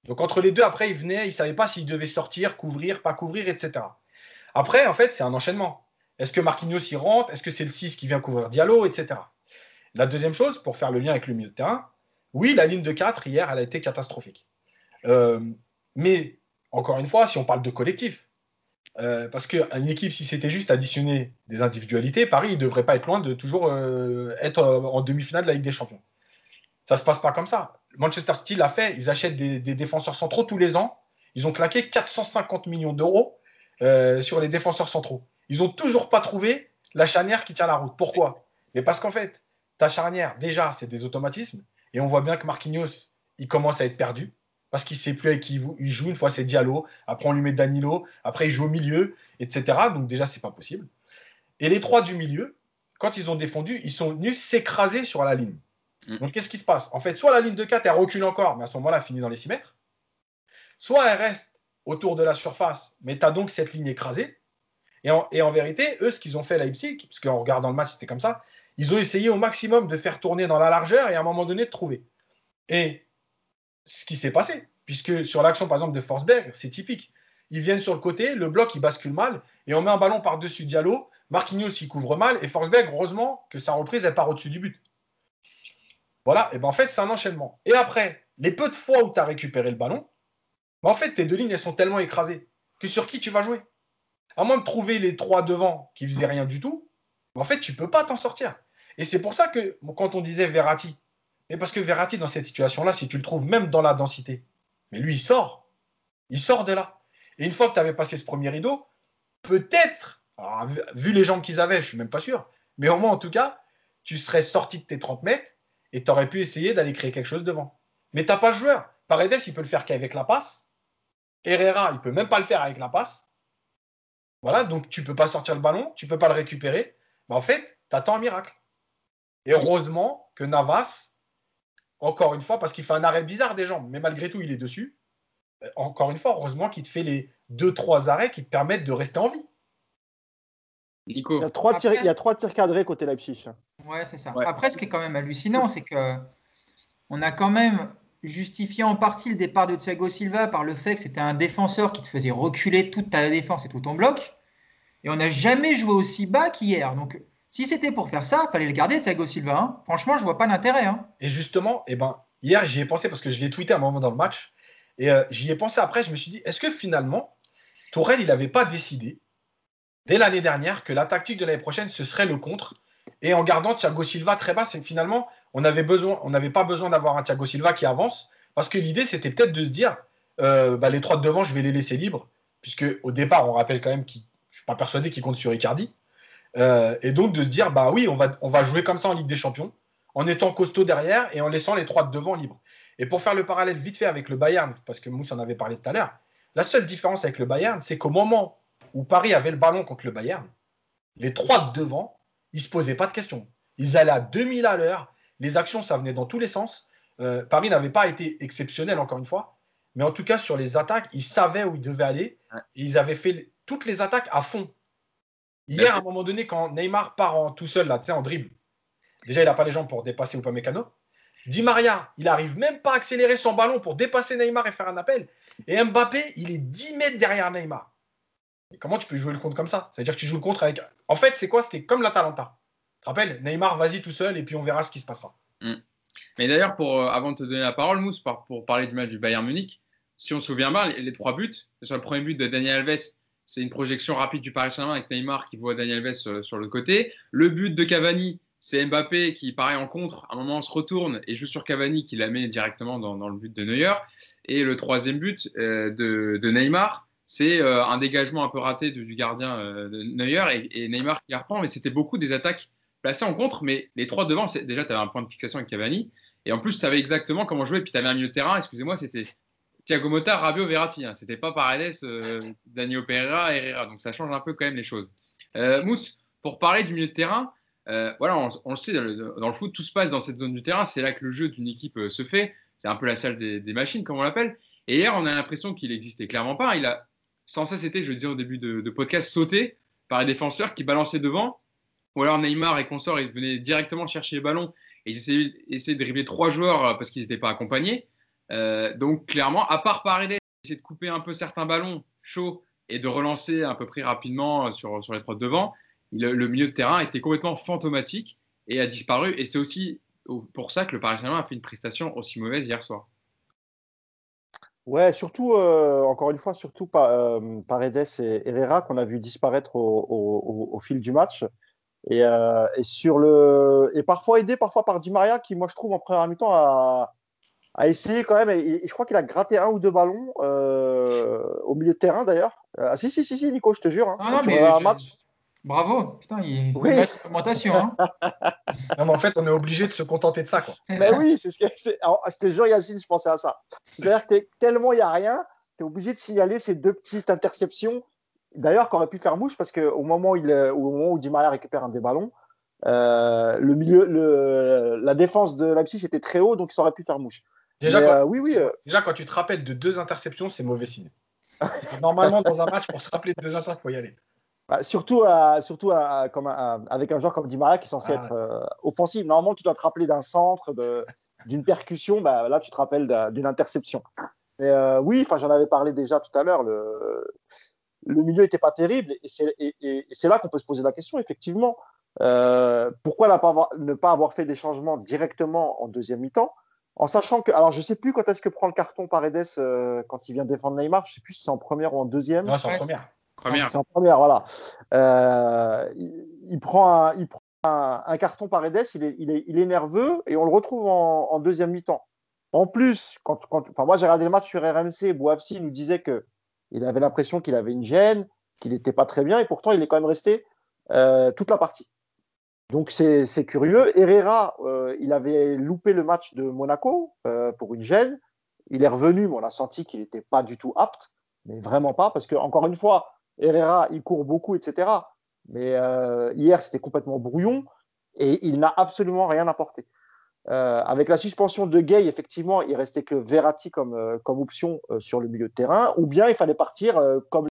Donc entre les deux, après, il venait, il ne savait pas s'il devait sortir, couvrir, pas couvrir, etc. Après, en fait, c'est un enchaînement. Est-ce que Marquinhos y rentre? Est-ce que c'est le 6 qui vient couvrir Diallo, etc. La deuxième chose, pour faire le lien avec le milieu de terrain, oui, la ligne de 4, hier, elle a été catastrophique. Euh, mais, encore une fois, si on parle de collectif, euh, parce qu'une équipe, si c'était juste additionner des individualités, Paris ne devrait pas être loin de toujours euh, être en demi-finale de la Ligue des Champions. Ça ne se passe pas comme ça. Manchester City l'a fait, ils achètent des, défenseurs centraux tous les ans. Ils ont claqué 450 millions d'euros sur les défenseurs centraux. Ils n'ont toujours pas trouvé la charnière qui tient la route. Pourquoi? Mais parce qu'en fait, ta charnière, déjà, c'est des automatismes. Et on voit bien que Marquinhos, il commence à être perdu parce qu'il ne sait plus avec qui il joue. Une fois, c'est Diallo. Après, on lui met Danilo. Après, il joue au milieu, etc. Donc, déjà, c'est pas possible. Et les trois du milieu, quand ils ont défendu, ils sont venus s'écraser sur la ligne. Mm. Donc, qu'est-ce qui se passe? En fait, soit la ligne de 4, elle recule encore, mais à ce moment-là, elle finit dans les 6 mètres. Soit elle reste autour de la surface, mais tu as donc cette ligne écrasée. Et en, et en, vérité, eux, ce qu'ils ont fait à Leipzig, parce qu'en regardant le match, c'était comme ça, ils ont essayé au maximum de faire tourner dans la largeur et à un moment donné de trouver. Et ce qui s'est passé, puisque sur l'action par exemple de Forsberg, c'est typique. Ils viennent sur le côté, le bloc il bascule mal et on met un ballon par-dessus Diallo. Marquinhos il couvre mal et Forsberg, heureusement que sa reprise elle part au-dessus du but. Voilà, et ben en fait c'est un enchaînement. Et après, les peu de fois où tu as récupéré le ballon, ben en fait tes deux lignes elles sont tellement écrasées que sur qui tu vas jouer? À moins de trouver les trois devant qui faisaient rien du tout, en fait, tu peux pas t'en sortir. Et c'est pour ça que quand on disait Verratti, mais parce que Verratti, dans cette situation-là, si tu le trouves même dans la densité, mais lui, il sort. Il sort de là. Et une fois que tu avais passé ce premier rideau, peut-être, vu les jambes qu'ils avaient, je ne suis même pas sûr, mais au moins, en tout cas, tu serais sorti de tes 30 mètres et tu aurais pu essayer d'aller créer quelque chose devant. Mais tu n'as pas le joueur. Paredes, il peut le faire qu'avec la passe. Herrera, il peut même pas le faire avec la passe. Voilà, donc tu peux pas sortir le ballon, tu peux pas le récupérer. Mais en fait, tu attends un miracle. Et heureusement que Navas, encore une fois, parce qu'il fait un arrêt bizarre des jambes, mais malgré tout, il est dessus. Euh, encore une fois, heureusement qu'il te fait les deux, trois arrêts qui te permettent de rester en vie. Il y a trois, tirs, il y a trois tirs cadrés côté Leipzig. Ouais, c'est ça. Après, ce qui est quand même hallucinant, c'est que on a quand même justifié en partie le départ de Thiago Silva par le fait que c'était un défenseur qui te faisait reculer toute ta défense et tout ton bloc. Et on n'a jamais joué aussi bas qu'hier. Donc, si c'était pour faire ça, il fallait le garder, Thiago Silva. Hein. Franchement, je vois pas l'intérêt. Hein. Et justement, eh ben, hier, j'y ai pensé parce que je l'ai tweeté à un moment dans le match. Et euh, j'y ai pensé après, je me suis dit, est-ce que finalement, Tourelle, il n'avait pas décidé, dès l'année dernière, que la tactique de l'année prochaine, ce serait le contre? Et en gardant Thiago Silva très bas, c'est finalement, on n'avait pas besoin d'avoir un Thiago Silva qui avance. Parce que l'idée, c'était peut-être de se dire, euh, bah, les trois de devant, je vais les laisser libres. Puisque au départ, on rappelle quand même qu'ils je suis pas persuadé qu'il compte sur Icardi. Euh, et donc de se dire, bah oui, on va, on va jouer comme ça en Ligue des Champions, en étant costaud derrière et en laissant les trois de devant libres. Et pour faire le parallèle vite fait avec le Bayern, parce que Mousse en avait parlé tout à l'heure, la seule différence avec le Bayern, c'est qu'au moment où Paris avait le ballon contre le Bayern, les trois de devant, ils se posaient pas de questions. Ils allaient à 2000 à l'heure, les actions, ça venait dans tous les sens. Euh, Paris n'avait pas été exceptionnel, encore une fois, mais en tout cas, sur les attaques, ils savaient où ils devaient aller. Et ils avaient fait toutes les attaques à fond. Hier, à un moment donné, quand Neymar part en, tout seul, là, en dribble, déjà, il n'a pas les jambes pour dépasser ou pas Mécano. Di Maria, il arrive même pas à accélérer son ballon pour dépasser Neymar et faire un appel. Et Mbappé, il est 10 mètres derrière Neymar. comment tu peux jouer le compte comme ça? C'est-à-dire que tu joues le contre avec. En fait, c'est quoi? C'était comme l'Atalanta. Tu te rappelles? Neymar, vas-y tout seul et puis on verra ce qui se passera. Mm. Mais d'ailleurs, euh, avant de te donner la parole, Mousse, pour parler du match du Bayern Munich, si on se souvient bien, les, trois buts, sur le premier but de Daniel Alves, c'est une projection rapide du Paris Saint-Germain avec Neymar qui voit Daniel Alves sur, sur, le côté. Le but de Cavani, c'est Mbappé qui, pareil, en contre, à un moment, se retourne et joue sur Cavani qui la met directement dans, le but de Neuer. Et le troisième but euh, de, Neymar, c'est euh, un dégagement un peu raté du, gardien euh, de Neuer et, Neymar qui reprend. Mais c'était beaucoup des attaques placées en contre. Mais les trois devant, déjà, tu avais un point de fixation avec Cavani. Et en plus, tu savais exactement comment jouer. Et puis, tu avais un milieu de terrain, excusez-moi, c'était Thiago Motta, Rabiot, Verratti. Hein. C'était pas Paredes, Daniel Pereira, Herrera. Donc, ça change un peu quand même les choses. Mousse, pour parler du milieu de terrain, euh, voilà, on, le sait, dans le, foot, tout se passe dans cette zone du terrain. C'est là que le jeu d'une équipe euh, se fait. C'est un peu la salle des, machines, comme on l'appelle. Et hier, on a l'impression qu'il n'existait clairement pas. Il a sans cesse été, je le disais au début de, podcast, sauté par les défenseurs qui balançaient devant. Ou alors Neymar et consorts, ils venaient directement chercher les ballons et ils essayaient, de dribbler trois joueurs euh, parce qu'ils n'étaient pas accompagnés. Donc clairement, à part Paredes, essayer de couper un peu certains ballons chauds et de relancer à peu près rapidement sur, sur les trois devant le milieu de terrain était complètement fantomatique et a disparu. Et c'est aussi pour ça que le Paris Saint-Germain a fait une prestation aussi mauvaise hier soir. Ouais, surtout, euh, encore une fois, surtout par, euh, Paredes et Herrera qu'on a vu disparaître au, fil du match. Euh, et, sur le, et parfois aidé parfois par Di Maria qui, moi, je trouve, en première mi-temps, a, a essayé quand même. Et, je crois qu'il a gratté un ou deux ballons au milieu de terrain d'ailleurs. Ah, si, si, si, si, Nico, je te jure. Hein. Ah, non, mais un match, Bravo, putain, il oui. mettre augmentation. Hein. non, mais en fait, on est obligé de se contenter de ça. Quoi. Mais oui, c'est ce que c'était Jean Yacine, je pensais à ça. C'est-à-dire que tellement il n'y a rien, tu es obligé de signaler ces deux petites interceptions. D'ailleurs, qu'on aurait pu faire mouche parce qu'au moment, où il, au moment où Di Maria récupère un des ballons, euh, le milieu, le, la défense de Leipzig était très haut, donc ça aurait pu faire mouche. Déjà, quand, euh, oui, oui, euh. déjà quand tu te rappelles de deux interceptions, c'est mauvais signe. Normalement, dans un match, pour se rappeler de deux interceptions, il faut y aller. Bah, surtout surtout comme avec un joueur comme Di Maria qui est censé ah être euh, offensif. Normalement, tu dois te rappeler d'un centre, d'une percussion. Bah, là, tu te rappelles d'une interception. Mais euh, oui, j'en avais parlé déjà tout à l'heure. Le, le milieu n'était pas terrible. Et c'est là qu'on peut se poser la question, effectivement. Euh, pourquoi ne pas avoir fait des changements directement en deuxième mi-temps? En sachant que, alors je sais plus quand est-ce que prend le carton Paredes quand il vient défendre Neymar, je sais plus si c'est en première ou en deuxième. Non, c'est en première. Première. C'est en première, voilà. Euh, il, prend un, il prend un, carton par Edes, il est, il, est, il est, nerveux et on le retrouve en, deuxième mi-temps. En plus, quand, quand, enfin, moi j'ai regardé le match sur RMC, Bouafsi nous disait que il avait l'impression qu'il avait une gêne, qu'il n'était pas très bien et pourtant il est quand même resté euh, toute la partie. Donc c'est curieux. Herrera, euh, il avait loupé le match de Monaco pour une gêne. Il est revenu, mais on a senti qu'il n'était pas du tout apte, mais vraiment pas, parce que encore une fois, Herrera, il court beaucoup, etc. Mais euh, hier, c'était complètement brouillon et il n'a absolument rien apporté. Euh, avec la suspension de Gay, effectivement, il restait que Verratti comme, euh, option sur le milieu de terrain, ou bien il fallait partir comme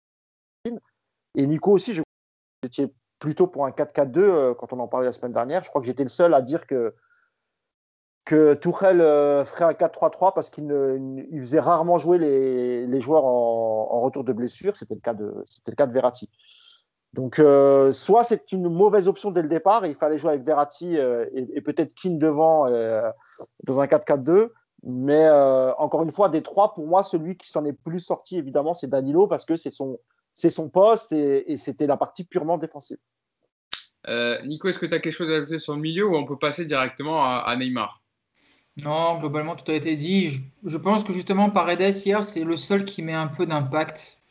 et Nico aussi, je que j'étais plutôt pour un 4-4-2 quand on en parlait la semaine dernière. Je crois que j'étais le seul à dire que que Tourelle euh, ferait un 4-3-3 parce qu'il faisait rarement jouer les, joueurs en, retour de blessure. C'était le cas de, le cas de Verratti. Donc, euh, soit c'est une mauvaise option dès le départ, il fallait jouer avec Verratti euh, et, peut-être Keane devant dans un 4-4-2. Mais encore une fois, des trois, pour moi, celui qui s'en est plus sorti, évidemment, c'est Danilo parce que c'est son, c'est son poste et, c'était la partie purement défensive. Nico, est-ce que tu as quelque chose à ajouter sur le milieu ou on peut passer directement à Neymar? Non, globalement, tout a été dit. Je, pense que justement, Paredes, hier, c'est le seul qui met un peu d'impact.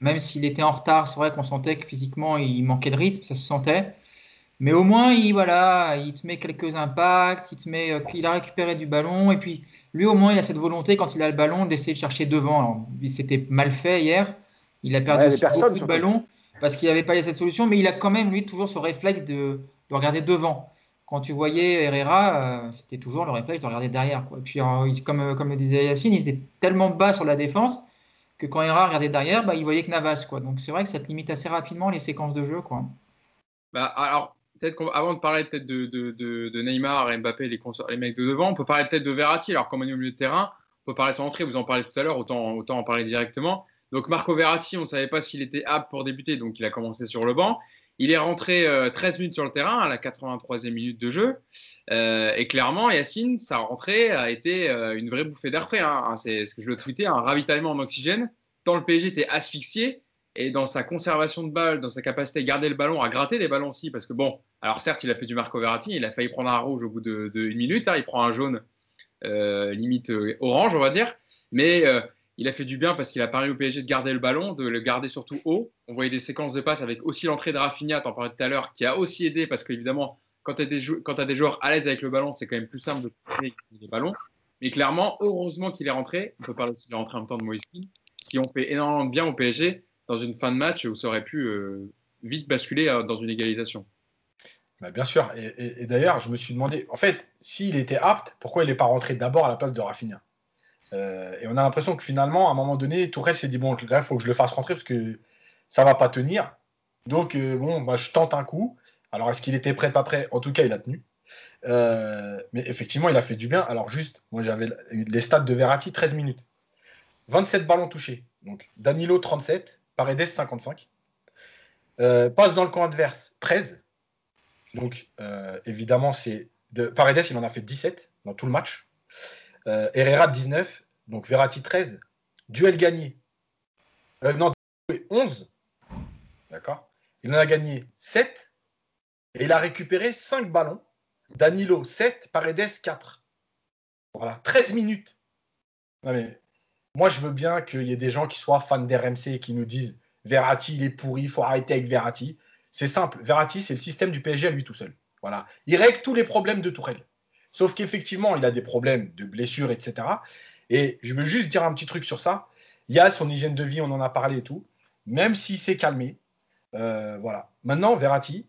Même s'il était en retard, c'est vrai qu'on sentait que physiquement, il manquait de rythme, ça se sentait. Mais au moins, il, voilà, il te met quelques impacts, il, te met, euh, il a récupéré du ballon. Et puis, lui, au moins, il a cette volonté, quand il a le ballon, d'essayer de chercher devant. C'était mal fait hier. Il a perdu beaucoup de ballons parce qu'il n'avait pas cette solution. Mais il a quand même, lui, toujours ce réflexe de, de regarder devant quand tu voyais Herrera, euh, c'était toujours le réflexe de regarder derrière. Quoi. Et puis, euh, comme, euh, comme le disait Yacine, il était tellement bas sur la défense que quand Herrera regardait derrière, bah, il voyait que Navas. Quoi. Donc c'est vrai que ça te limite assez rapidement les séquences de jeu. Quoi. Bah, alors, peut-être qu'avant de parler peut-être de, de, de, Neymar et Mbappé, les, les mecs de devant, on peut parler peut-être de Verratti. Alors, comme on est au milieu de terrain, on peut parler de son entrée, vous en parlez tout à l'heure, autant, autant en parler directement. Donc, Marco Verratti, on ne savait pas s'il était apte pour débuter, donc il a commencé sur le banc. Il est rentré 13 euh, minutes sur le terrain à la 83e minute de jeu. Euh, et clairement, Yacine, sa rentrée a été euh, une vraie bouffée d'air frais. Hein. C'est ce que je le tweetais, un ravitaillement en oxygène. Tant le PSG était asphyxié et dans sa conservation de balle, dans sa capacité à garder le ballon, à gratter les ballons aussi. Parce que bon, alors certes, il a fait du Marco Verratti, il a failli prendre un rouge au bout d'une de, minute. Hein. il prend un jaune limite orange, on va dire. Mais il a fait du bien parce qu'il a parié au PSG de garder le ballon, de le garder surtout haut. On voyait des séquences de passes avec aussi l'entrée de Rafinha, t'en parlais tout à l'heure, qui a aussi aidé parce qu'évidemment, quand tu as, des joueurs à l'aise avec le ballon, c'est quand même plus simple de faire les ballons. Mais clairement, heureusement qu'il est rentré. On peut parler aussi de rentrée en même temps de Moïse qui ont fait énormément de bien au PSG dans une fin de match où ça aurait pu euh, vite basculer euh, dans une égalisation. Bah, bien sûr. Et, d'ailleurs, je me suis demandé, en fait, s'il était apte, pourquoi il n'est pas rentré d'abord à la place de Rafinha? Euh, et on a l'impression que finalement, à un moment donné, Tourelle s'est dit bon, il faut que je le fasse rentrer parce que ça va pas tenir. Donc, euh, bon, bah, je tente un coup. Alors, est-ce qu'il était prêt, pas prêt? En tout cas, il a tenu. Euh, mais effectivement, il a fait du bien. Alors, juste, moi, j'avais les stats de Verratti 13 minutes. 27 ballons touchés. Donc, Danilo, 37. Paredes, 55. passe dans le camp adverse, 13. Donc, évidemment, c'est. De... Paredes, il en a fait 17 dans tout le match. Euh, Herrera 19, donc Verratti 13. Duel gagné. Euh, non, 11. D'accord Il en a gagné 7. Et il a récupéré 5 ballons. Danilo 7, Paredes 4. Voilà, 13 minutes. mais moi, je veux bien qu'il y ait des gens qui soient fans d'RMC et qui nous disent Verratti, il est pourri, il faut arrêter avec Verratti. C'est simple. Verratti, c'est le système du PSG à lui tout seul. Voilà. Il règle tous les problèmes de Tourelle. Sauf qu'effectivement, il a des problèmes de blessures, etc. Et je veux juste dire un petit truc sur ça. Il y a son hygiène de vie, on en a parlé et tout. Même s'il s'est calmé, euh, voilà. Maintenant, Verratti,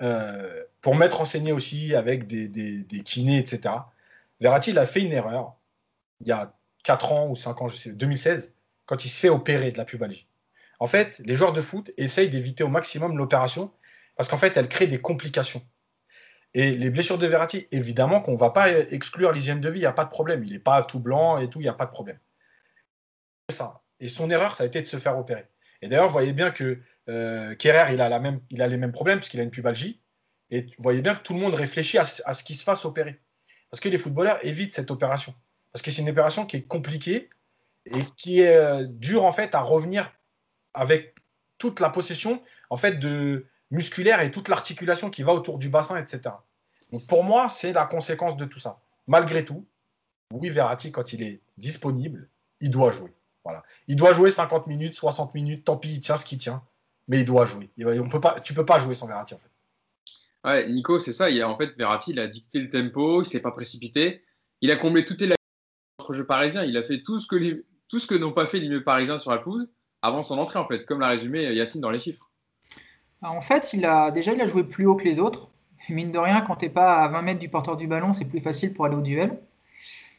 euh, pour m'être enseigné aussi avec des, des, kinés, etc., Verratti, il a fait une erreur il y a 4 ans ou 5 ans, je sais, 2016, quand il se fait opérer de la pubalgie. En fait, les joueurs de foot essayent d'éviter au maximum l'opération parce qu'en fait, elle crée des complications. Et les blessures de Verratti, évidemment qu'on ne va pas exclure l'hygiène de vie, il n'y a pas de problème. Il n'est pas tout blanc et tout, il n'y a pas de problème. Ça. Et son erreur, ça a été de se faire opérer. Et d'ailleurs, vous voyez bien que euh, Kerrer, il a, la même, il a les mêmes problèmes puisqu'il a une pubalgie. Et vous voyez bien que tout le monde réfléchit à, ce qu'il se fasse opérer. Parce que les footballeurs évitent cette opération. Parce que c'est une opération qui est compliquée et qui est euh, dure en fait à revenir avec toute la possession en fait de, musculaire et toute l'articulation qui va autour du bassin, etc. Donc pour moi, c'est la conséquence de tout ça. Malgré tout, oui, Verratti, quand il est disponible, il doit jouer. Voilà. Il doit jouer 50 minutes, 60 minutes, tant pis, il tient ce qu'il tient, mais il doit jouer. On peut pas, tu peux pas jouer sans Verratti, en fait. Nico, c'est ça. Il a, en fait, Verratti, il a dicté le tempo, il s'est pas précipité. Il a comblé toutes les notre jeu parisien. Il a fait tout ce que, ce que n'ont pas fait les milieux parisiens sur la pelouse avant son entrée, en fait, comme l'a résumé Yacine dans les chiffres. Ah, en fait, il a, déjà, il a joué plus haut que les autres. Mine de rien, quand tu n'es pas à 20 mètres du porteur du ballon, c'est plus facile pour aller au duel.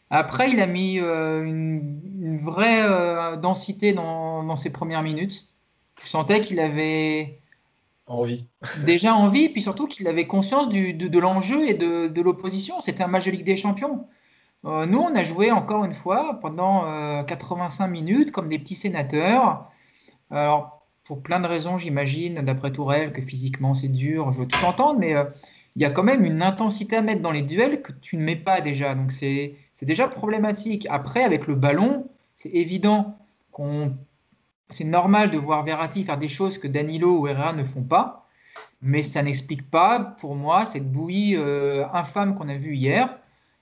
Après, il a mis euh, une, vraie euh, densité dans, ses premières minutes. Tu sentais qu'il avait envie. déjà envie, puis surtout qu'il avait conscience de, l'enjeu et de, l'opposition. C'était un match de Ligue des Champions. Euh, nous, on a joué encore une fois pendant 85 minutes comme des petits sénateurs. Alors, pour plein de raisons, j'imagine, d'après Tourelle, que physiquement c'est dur, je veux tout entendre, mais euh, il y a quand même une intensité à mettre dans les duels que tu ne mets pas déjà. Donc c'est déjà problématique. Après, avec le ballon, c'est évident qu'on. C'est normal de voir Verratti faire des choses que Danilo ou Herrera ne font pas, mais ça n'explique pas, pour moi, cette bouillie euh, infâme qu'on a vue hier.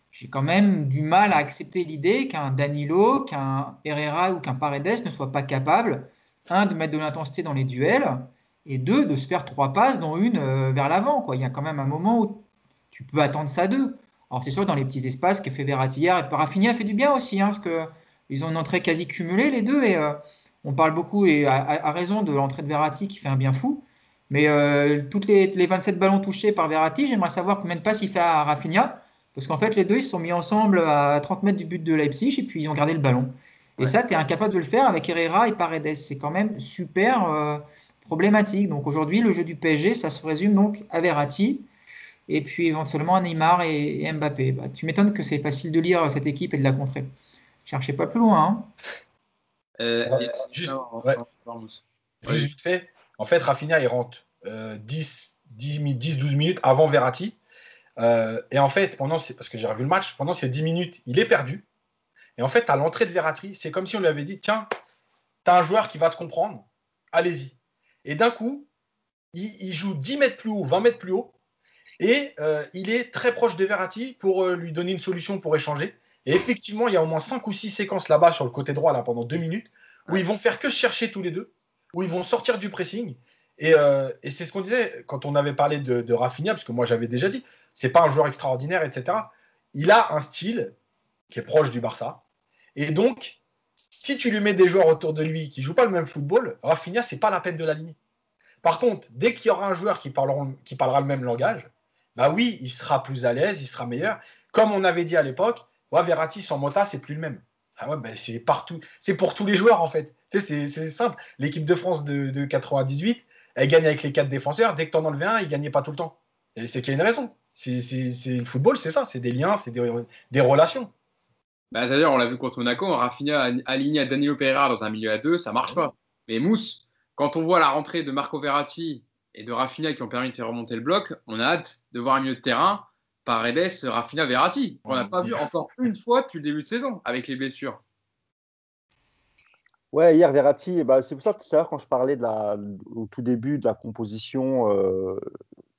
J'ai quand même du mal à accepter l'idée qu'un Danilo, qu'un Herrera ou qu'un Paredes ne soit pas capable un, de mettre de l'intensité dans les duels, et deux, de se faire trois passes, dont une euh, vers l'avant. Il y a quand même un moment où tu peux attendre ça d'eux. Alors c'est sûr dans les petits espaces que fait Verratti hier, et Rafinha fait du bien aussi, hein, parce qu'ils ont une entrée quasi cumulée les deux, et euh, on parle beaucoup, et à, raison, de l'entrée de Verratti qui fait un bien fou. Mais euh, toutes les, les, 27 ballons touchés par Verratti, j'aimerais savoir combien de passes il fait à Rafinha, parce qu'en fait les deux ils se sont mis ensemble à 30 mètres du but de Leipzig, et puis ils ont gardé le ballon. Et ça, tu es incapable de le faire avec Herrera et Paredes. C'est quand même super euh, problématique. Donc aujourd'hui, le jeu du PSG, ça se résume donc à Verratti et puis éventuellement à Neymar et, Mbappé. Bah, tu m'étonnes que c'est facile de lire cette équipe et de la contrer. Cherchez pas plus loin. Hein. Euh, juste, vite fait. En fait, Rafinha, il rentre 10, 10, 12 minutes avant Verratti. et en fait, pendant, parce que j'ai revu le match, pendant ces 10 minutes, il est perdu. Et en fait, à l'entrée de Verratti, c'est comme si on lui avait dit Tiens, tu as un joueur qui va te comprendre, allez-y. Et d'un coup, il, joue 10 mètres plus haut, 20 mètres plus haut, et euh, il est très proche de Verratti pour euh, lui donner une solution pour échanger. Et effectivement, il y a au moins 5 ou 6 séquences là-bas sur le côté droit, là, pendant 2 minutes, où ils vont faire que chercher tous les deux, où ils vont sortir du pressing. Et, euh, c'est ce qu'on disait quand on avait parlé de, de Rafinha, parce que moi j'avais déjà dit, c'est pas un joueur extraordinaire, etc. Il a un style qui est proche du Barça. Et donc, si tu lui mets des joueurs autour de lui qui ne jouent pas le même football, Rafinha, c'est pas la peine de l'aligner. Par contre, dès qu'il y aura un joueur qui, parlera le même langage, bah oui, il sera plus à l'aise, il sera meilleur. Comme on avait dit à l'époque, ouais, Verratti sans Mota, c'est plus le même. Ah ouais, ben c'est partout, c'est pour tous les joueurs en fait. C'est simple. L'équipe de France de, de, 98, elle gagne avec les quatre défenseurs. Dès que tu en enlevais un, il gagnait pas tout le temps. C'est qu'il y a une raison. C'est le football, c'est ça, c'est des liens, c'est des relations. Bah, D'ailleurs, on l'a vu contre Monaco, Rafinha aligné à Danilo Pereira dans un milieu à deux, ça marche pas. Mais Mousse, quand on voit la rentrée de Marco Verratti et de Rafinha qui ont permis de faire remonter le bloc, on a hâte de voir un milieu de terrain Paredes, Rafinha, Verratti. On n'a pas vu encore une fois depuis le début de saison avec les blessures. Ouais, hier Verratti, bah, c'est pour ça que tout à l'heure quand je parlais de la, au tout début de la composition, euh,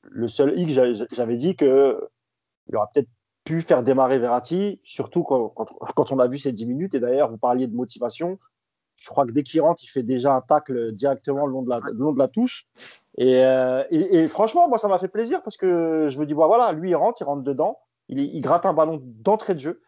le seul hic, j'avais dit qu'il y aura peut-être pu faire démarrer Verratti, surtout quand, quand, on a vu ces 10 minutes. Et d'ailleurs, vous parliez de motivation. Je crois que dès qu'il rentre, il fait déjà un tacle directement le long de la, long de la touche. Euh, et, et, franchement, moi, ça m'a fait plaisir parce que je me dis, bah, voilà, lui, il rentre, il rentre dedans, il, il gratte un ballon d'entrée de jeu.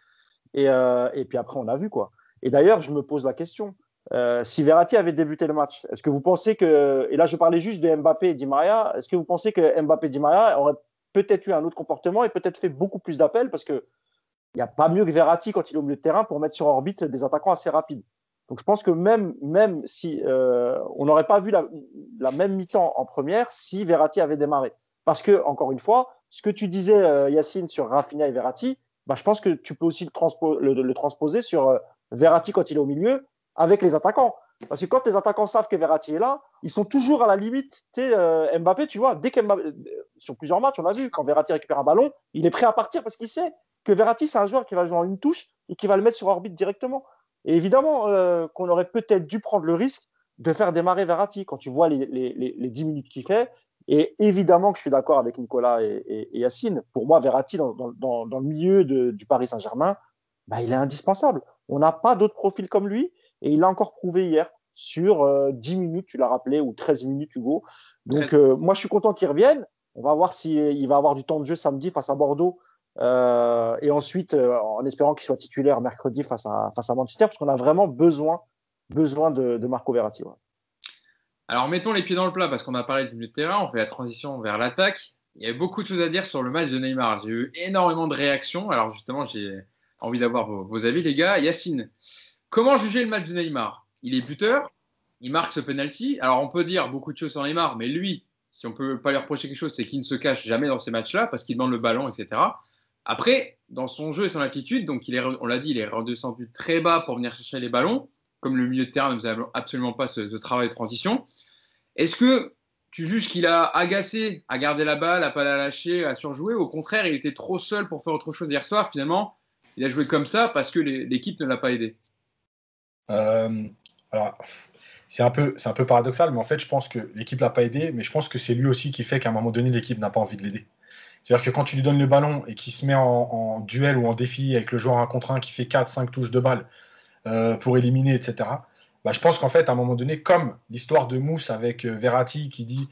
Et, euh, et, puis après, on a vu quoi. Et d'ailleurs, je me pose la question. Euh, si Verratti avait débuté le match, est-ce que vous pensez que, et là je parlais juste de Mbappé et Di Maria, est-ce que vous pensez que Mbappé et Di Maria auraient peut-être eu un autre comportement et peut-être fait beaucoup plus d'appels parce qu'il n'y a pas mieux que Verratti quand il est au milieu de terrain pour mettre sur orbite des attaquants assez rapides. Donc je pense que même, même si euh, on n'aurait pas vu la, même mi-temps en première si Verratti avait démarré. Parce que, encore une fois, ce que tu disais, euh, Yacine, sur Rafinha et Verratti, bah, je pense que tu peux aussi le, le, transposer sur euh, Verratti quand il est au milieu avec les attaquants. Parce que quand les attaquants savent que Verratti est là, ils sont toujours à la limite. Tu euh, Mbappé, tu vois, dès qu'Mbappé, euh, sur plusieurs matchs, on a vu, quand Verratti récupère un ballon, il est prêt à partir parce qu'il sait que Verratti, c'est un joueur qui va jouer en une touche et qui va le mettre sur orbite directement. Et évidemment euh, qu'on aurait peut-être dû prendre le risque de faire démarrer Verratti quand tu vois les, les, les, 10 minutes qu'il fait. Et évidemment que je suis d'accord avec Nicolas et, Yacine. Pour moi, Verratti, dans, dans, dans le milieu de, du Paris Saint-Germain, bah, il est indispensable. On n'a pas d'autres profils comme lui. Et il l'a encore prouvé hier sur 10 euh, minutes, tu l'as rappelé, ou 13 minutes, Hugo. Donc, euh, moi, je suis content qu'il revienne. On va voir s'il va avoir du temps de jeu samedi face à Bordeaux. Euh, et ensuite, en espérant qu'il soit titulaire mercredi face à, face à Manchester, parce qu'on a vraiment besoin, besoin de, Marco Verratti. Alors, mettons les pieds dans le plat, parce qu'on a parlé du milieu de terrain, on fait la transition vers l'attaque. Il y a beaucoup de choses à dire sur le match de Neymar. J'ai eu énormément de réactions. Alors, justement, j'ai envie d'avoir vos, vos avis, les gars. Yacine, Comment juger le match de Neymar? Il est buteur, il marque ce penalty. Alors on peut dire beaucoup de choses sur Neymar, mais lui, si on peut pas lui reprocher quelque chose, c'est qu'il ne se cache jamais dans ces matchs-là parce qu'il demande le ballon, etc. Après, dans son jeu et son attitude, donc on l'a dit, il est redescendu très bas pour venir chercher les ballons, comme le milieu de terrain ne faisait absolument pas ce, travail de transition. Est-ce que tu juges qu'il a agacé à garder la balle, à pas la lâcher, à surjouer? Au contraire, il était trop seul pour faire autre chose hier soir. Finalement, il a joué comme ça parce que l'équipe ne l'a pas aidé. Euh, alors, c'est un, peu, un peu paradoxal, mais en fait, je pense que l'équipe l'a pas aidé, mais je pense que c'est lui aussi qui fait qu'à un moment donné, l'équipe n'a pas envie de l'aider. C'est-à-dire que quand tu lui donnes le ballon et qu'il se met en, duel ou en défi avec le joueur 1 contre 1 qui fait 4-5 touches de balle euh, pour éliminer, etc., bah, je pense qu'en fait, à un moment donné, comme l'histoire de Mousse avec euh, Verratti qui dit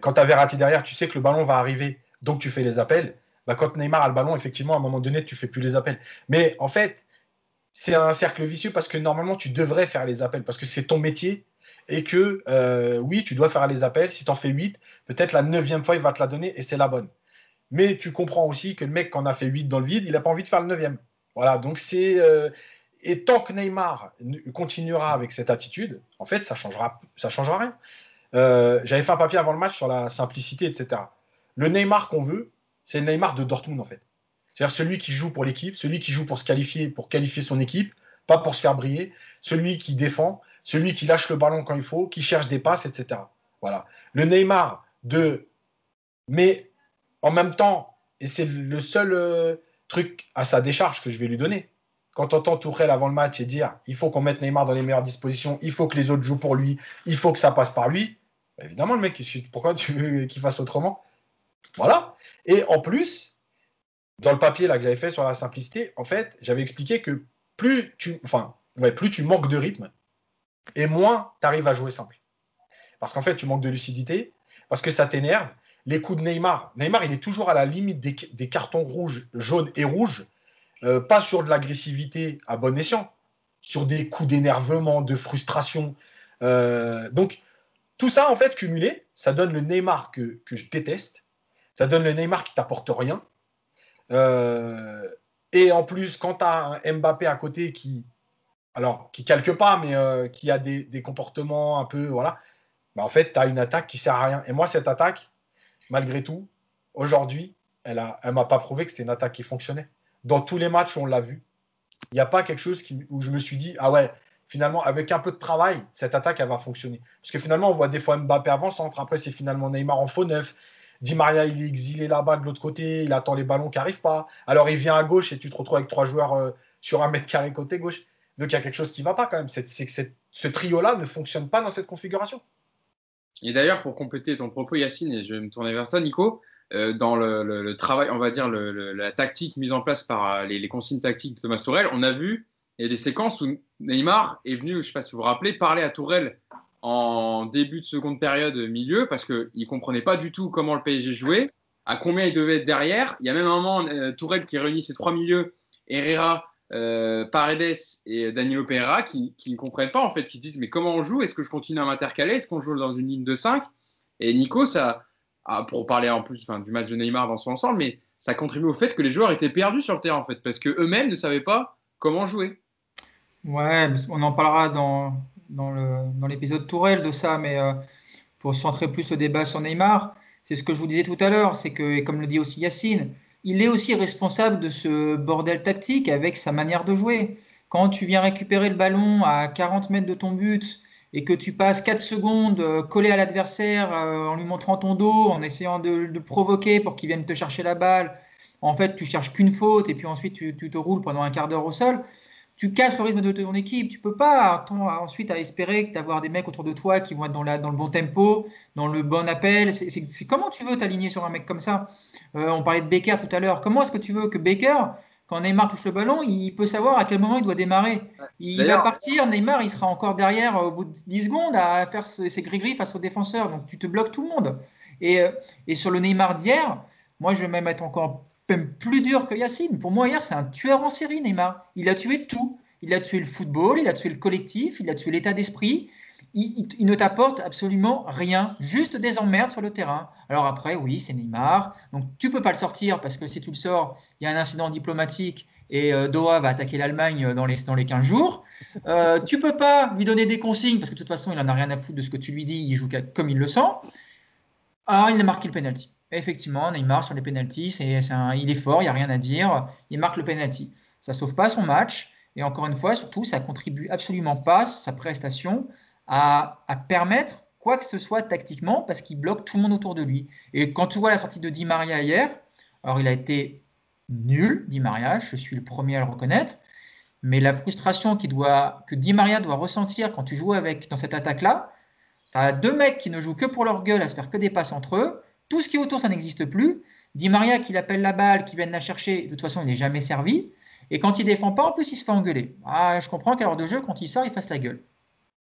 quand tu as Verratti derrière, tu sais que le ballon va arriver, donc tu fais les appels. Bah, quand Neymar a le ballon, effectivement, à un moment donné, tu fais plus les appels. Mais en fait, c'est un cercle vicieux parce que normalement, tu devrais faire les appels parce que c'est ton métier et que euh, oui, tu dois faire les appels. Si tu en fais 8, peut-être la neuvième fois, il va te la donner et c'est la bonne. Mais tu comprends aussi que le mec qui en a fait 8 dans le vide, il n'a pas envie de faire le neuvième. Voilà, donc c'est. Euh, et tant que Neymar continuera avec cette attitude, en fait, ça changera, ça changera rien. Euh, j'avais fait un papier avant le match sur la simplicité, etc. Le Neymar qu'on veut, c'est le Neymar de Dortmund, en fait. C'est-à-dire celui qui joue pour l'équipe, celui qui joue pour se qualifier, pour qualifier son équipe, pas pour se faire briller, celui qui défend, celui qui lâche le ballon quand il faut, qui cherche des passes, etc. Voilà. Le Neymar de. Mais en même temps, et c'est le seul euh, truc à sa décharge que je vais lui donner. Quand tu entends Tourelle avant le match et dire il faut qu'on mette Neymar dans les meilleures dispositions, il faut que les autres jouent pour lui, il faut que ça passe par lui, bah, évidemment, le mec, pourquoi tu veux qu'il fasse autrement? Voilà. Et en plus, dans le papier là, que j'avais fait sur la simplicité, en fait, j'avais expliqué que plus tu, enfin, plus tu manques de rythme et moins tu arrives à jouer simple. Parce qu'en fait, tu manques de lucidité, parce que ça t'énerve. Les coups de Neymar, Neymar, il est toujours à la limite des, cartons rouges, jaunes et rouges, euh, pas sur de l'agressivité à bon escient, sur des coups d'énervement, de frustration. Euh, donc, tout ça, en fait, cumulé, ça donne le Neymar que, je déteste. Ça donne le Neymar qui t'apporte rien. Euh, et en plus, quand tu as un Mbappé à côté qui, alors, qui calque pas, mais euh, qui a des, comportements un peu, voilà, bah, en fait, tu as une attaque qui sert à rien. Et moi, cette attaque, malgré tout, aujourd'hui, elle ne elle m'a pas prouvé que c'était une attaque qui fonctionnait. Dans tous les matchs, on l'a vu. Il n'y a pas quelque chose où je me suis dit, ah ouais, finalement, avec un peu de travail, cette attaque, elle va fonctionner. Parce que finalement, on voit des fois Mbappé avant centre, après, c'est finalement Neymar en faux neuf. Di Maria, il est exilé là-bas de l'autre côté, il attend les ballons qui n'arrivent pas. Alors, il vient à gauche et tu te retrouves avec trois joueurs euh, sur un mètre carré côté gauche. Donc, il y a quelque chose qui ne va pas quand même. C'est que ce trio-là ne fonctionne pas dans cette configuration. Et d'ailleurs, pour compléter ton propos, Yacine, et je vais me tourner vers toi, Nico, euh, dans le, travail, on va dire, la tactique mise en place par euh, les, les consignes tactiques de Thomas Tourel, on a vu il y a des séquences où Neymar est venu, je ne sais pas si vous vous rappelez, parler à Tourelle en début de seconde période milieu parce qu'il ne comprenait pas du tout comment le PSG jouait, à combien il devait être derrière. Il y a même un moment, euh, Tourelle qui réunit ses trois milieux, Herrera, euh, Paredes et Danilo Pereira, qui, ne comprennent pas en fait, qui se disent mais comment on joue? Est-ce que je continue à m'intercaler? Est-ce qu'on joue dans une ligne de 5 Et Nico, ça, ah, pour parler en plus du match de Neymar dans son ensemble, mais ça contribue au fait que les joueurs étaient perdus sur le terrain en fait, parce qu'eux-mêmes ne savaient pas comment jouer. Ouais, on en parlera dans, dans l'épisode Tourelle de ça, mais euh, pour centrer plus le débat sur Neymar, c'est ce que je vous disais tout à l'heure, c'est que, comme le dit aussi Yacine, il est aussi responsable de ce bordel tactique avec sa manière de jouer. Quand tu viens récupérer le ballon à 40 mètres de ton but et que tu passes 4 secondes euh, collé à l'adversaire euh, en lui montrant ton dos, en essayant de le provoquer pour qu'il vienne te chercher la balle, en fait, tu cherches qu'une faute et puis ensuite tu, tu te roules pendant un quart d'heure au sol tu casses le rythme de ton équipe. Tu peux pas ensuite à espérer d'avoir des mecs autour de toi qui vont être dans, la, dans le bon tempo, dans le bon appel. C'est comment tu veux t'aligner sur un mec comme ça? Euh, On parlait de Baker tout à l'heure. Comment est-ce que tu veux que Baker, quand Neymar touche le ballon, il peut savoir à quel moment il doit démarrer? Il va partir, Neymar, il sera encore derrière au bout de 10 secondes à faire ses gris-gris face au défenseur. Donc tu te bloques tout le monde. Et, euh, et sur le Neymar d'hier, moi je vais même être encore même plus dur que Yacine. Pour moi, hier, c'est un tueur en série, Neymar. Il a tué tout. Il a tué le football, il a tué le collectif, il a tué l'état d'esprit. Il, ne t'apporte absolument rien, juste des emmerdes sur le terrain. Alors après, oui, c'est Neymar. Donc tu peux pas le sortir parce que si tu le sors, il y a un incident diplomatique et euh, Doha va attaquer l'Allemagne dans les, dans les 15 jours. Euh, tu peux pas lui donner des consignes parce que de toute façon, il en a rien à foutre de ce que tu lui dis, il joue comme il le sent. Alors il a marqué le penalty. Effectivement, Neymar sur les penalties, c'est, il est fort, il n'y a rien à dire. Il marque le penalty. Ça ne sauve pas son match. Et encore une fois, surtout, ça contribue absolument pas, sa prestation, à, permettre quoi que ce soit tactiquement, parce qu'il bloque tout le monde autour de lui. Et quand tu vois la sortie de Di Maria hier, alors il a été nul, Di Maria, je suis le premier à le reconnaître, mais la frustration que Di Maria doit ressentir quand tu joues avec dans cette attaque-là, tu as deux mecs qui ne jouent que pour leur gueule, à se faire que des passes entre eux, tout ce qui est autour, ça n'existe plus. Di Maria qui l'appelle la balle, qui vient la chercher, de toute façon, il n'est jamais servi. Et quand il défend pas, en plus, il se fait engueuler. Ah, je comprends qu'à l'heure de jeu, quand il sort, il fasse la gueule.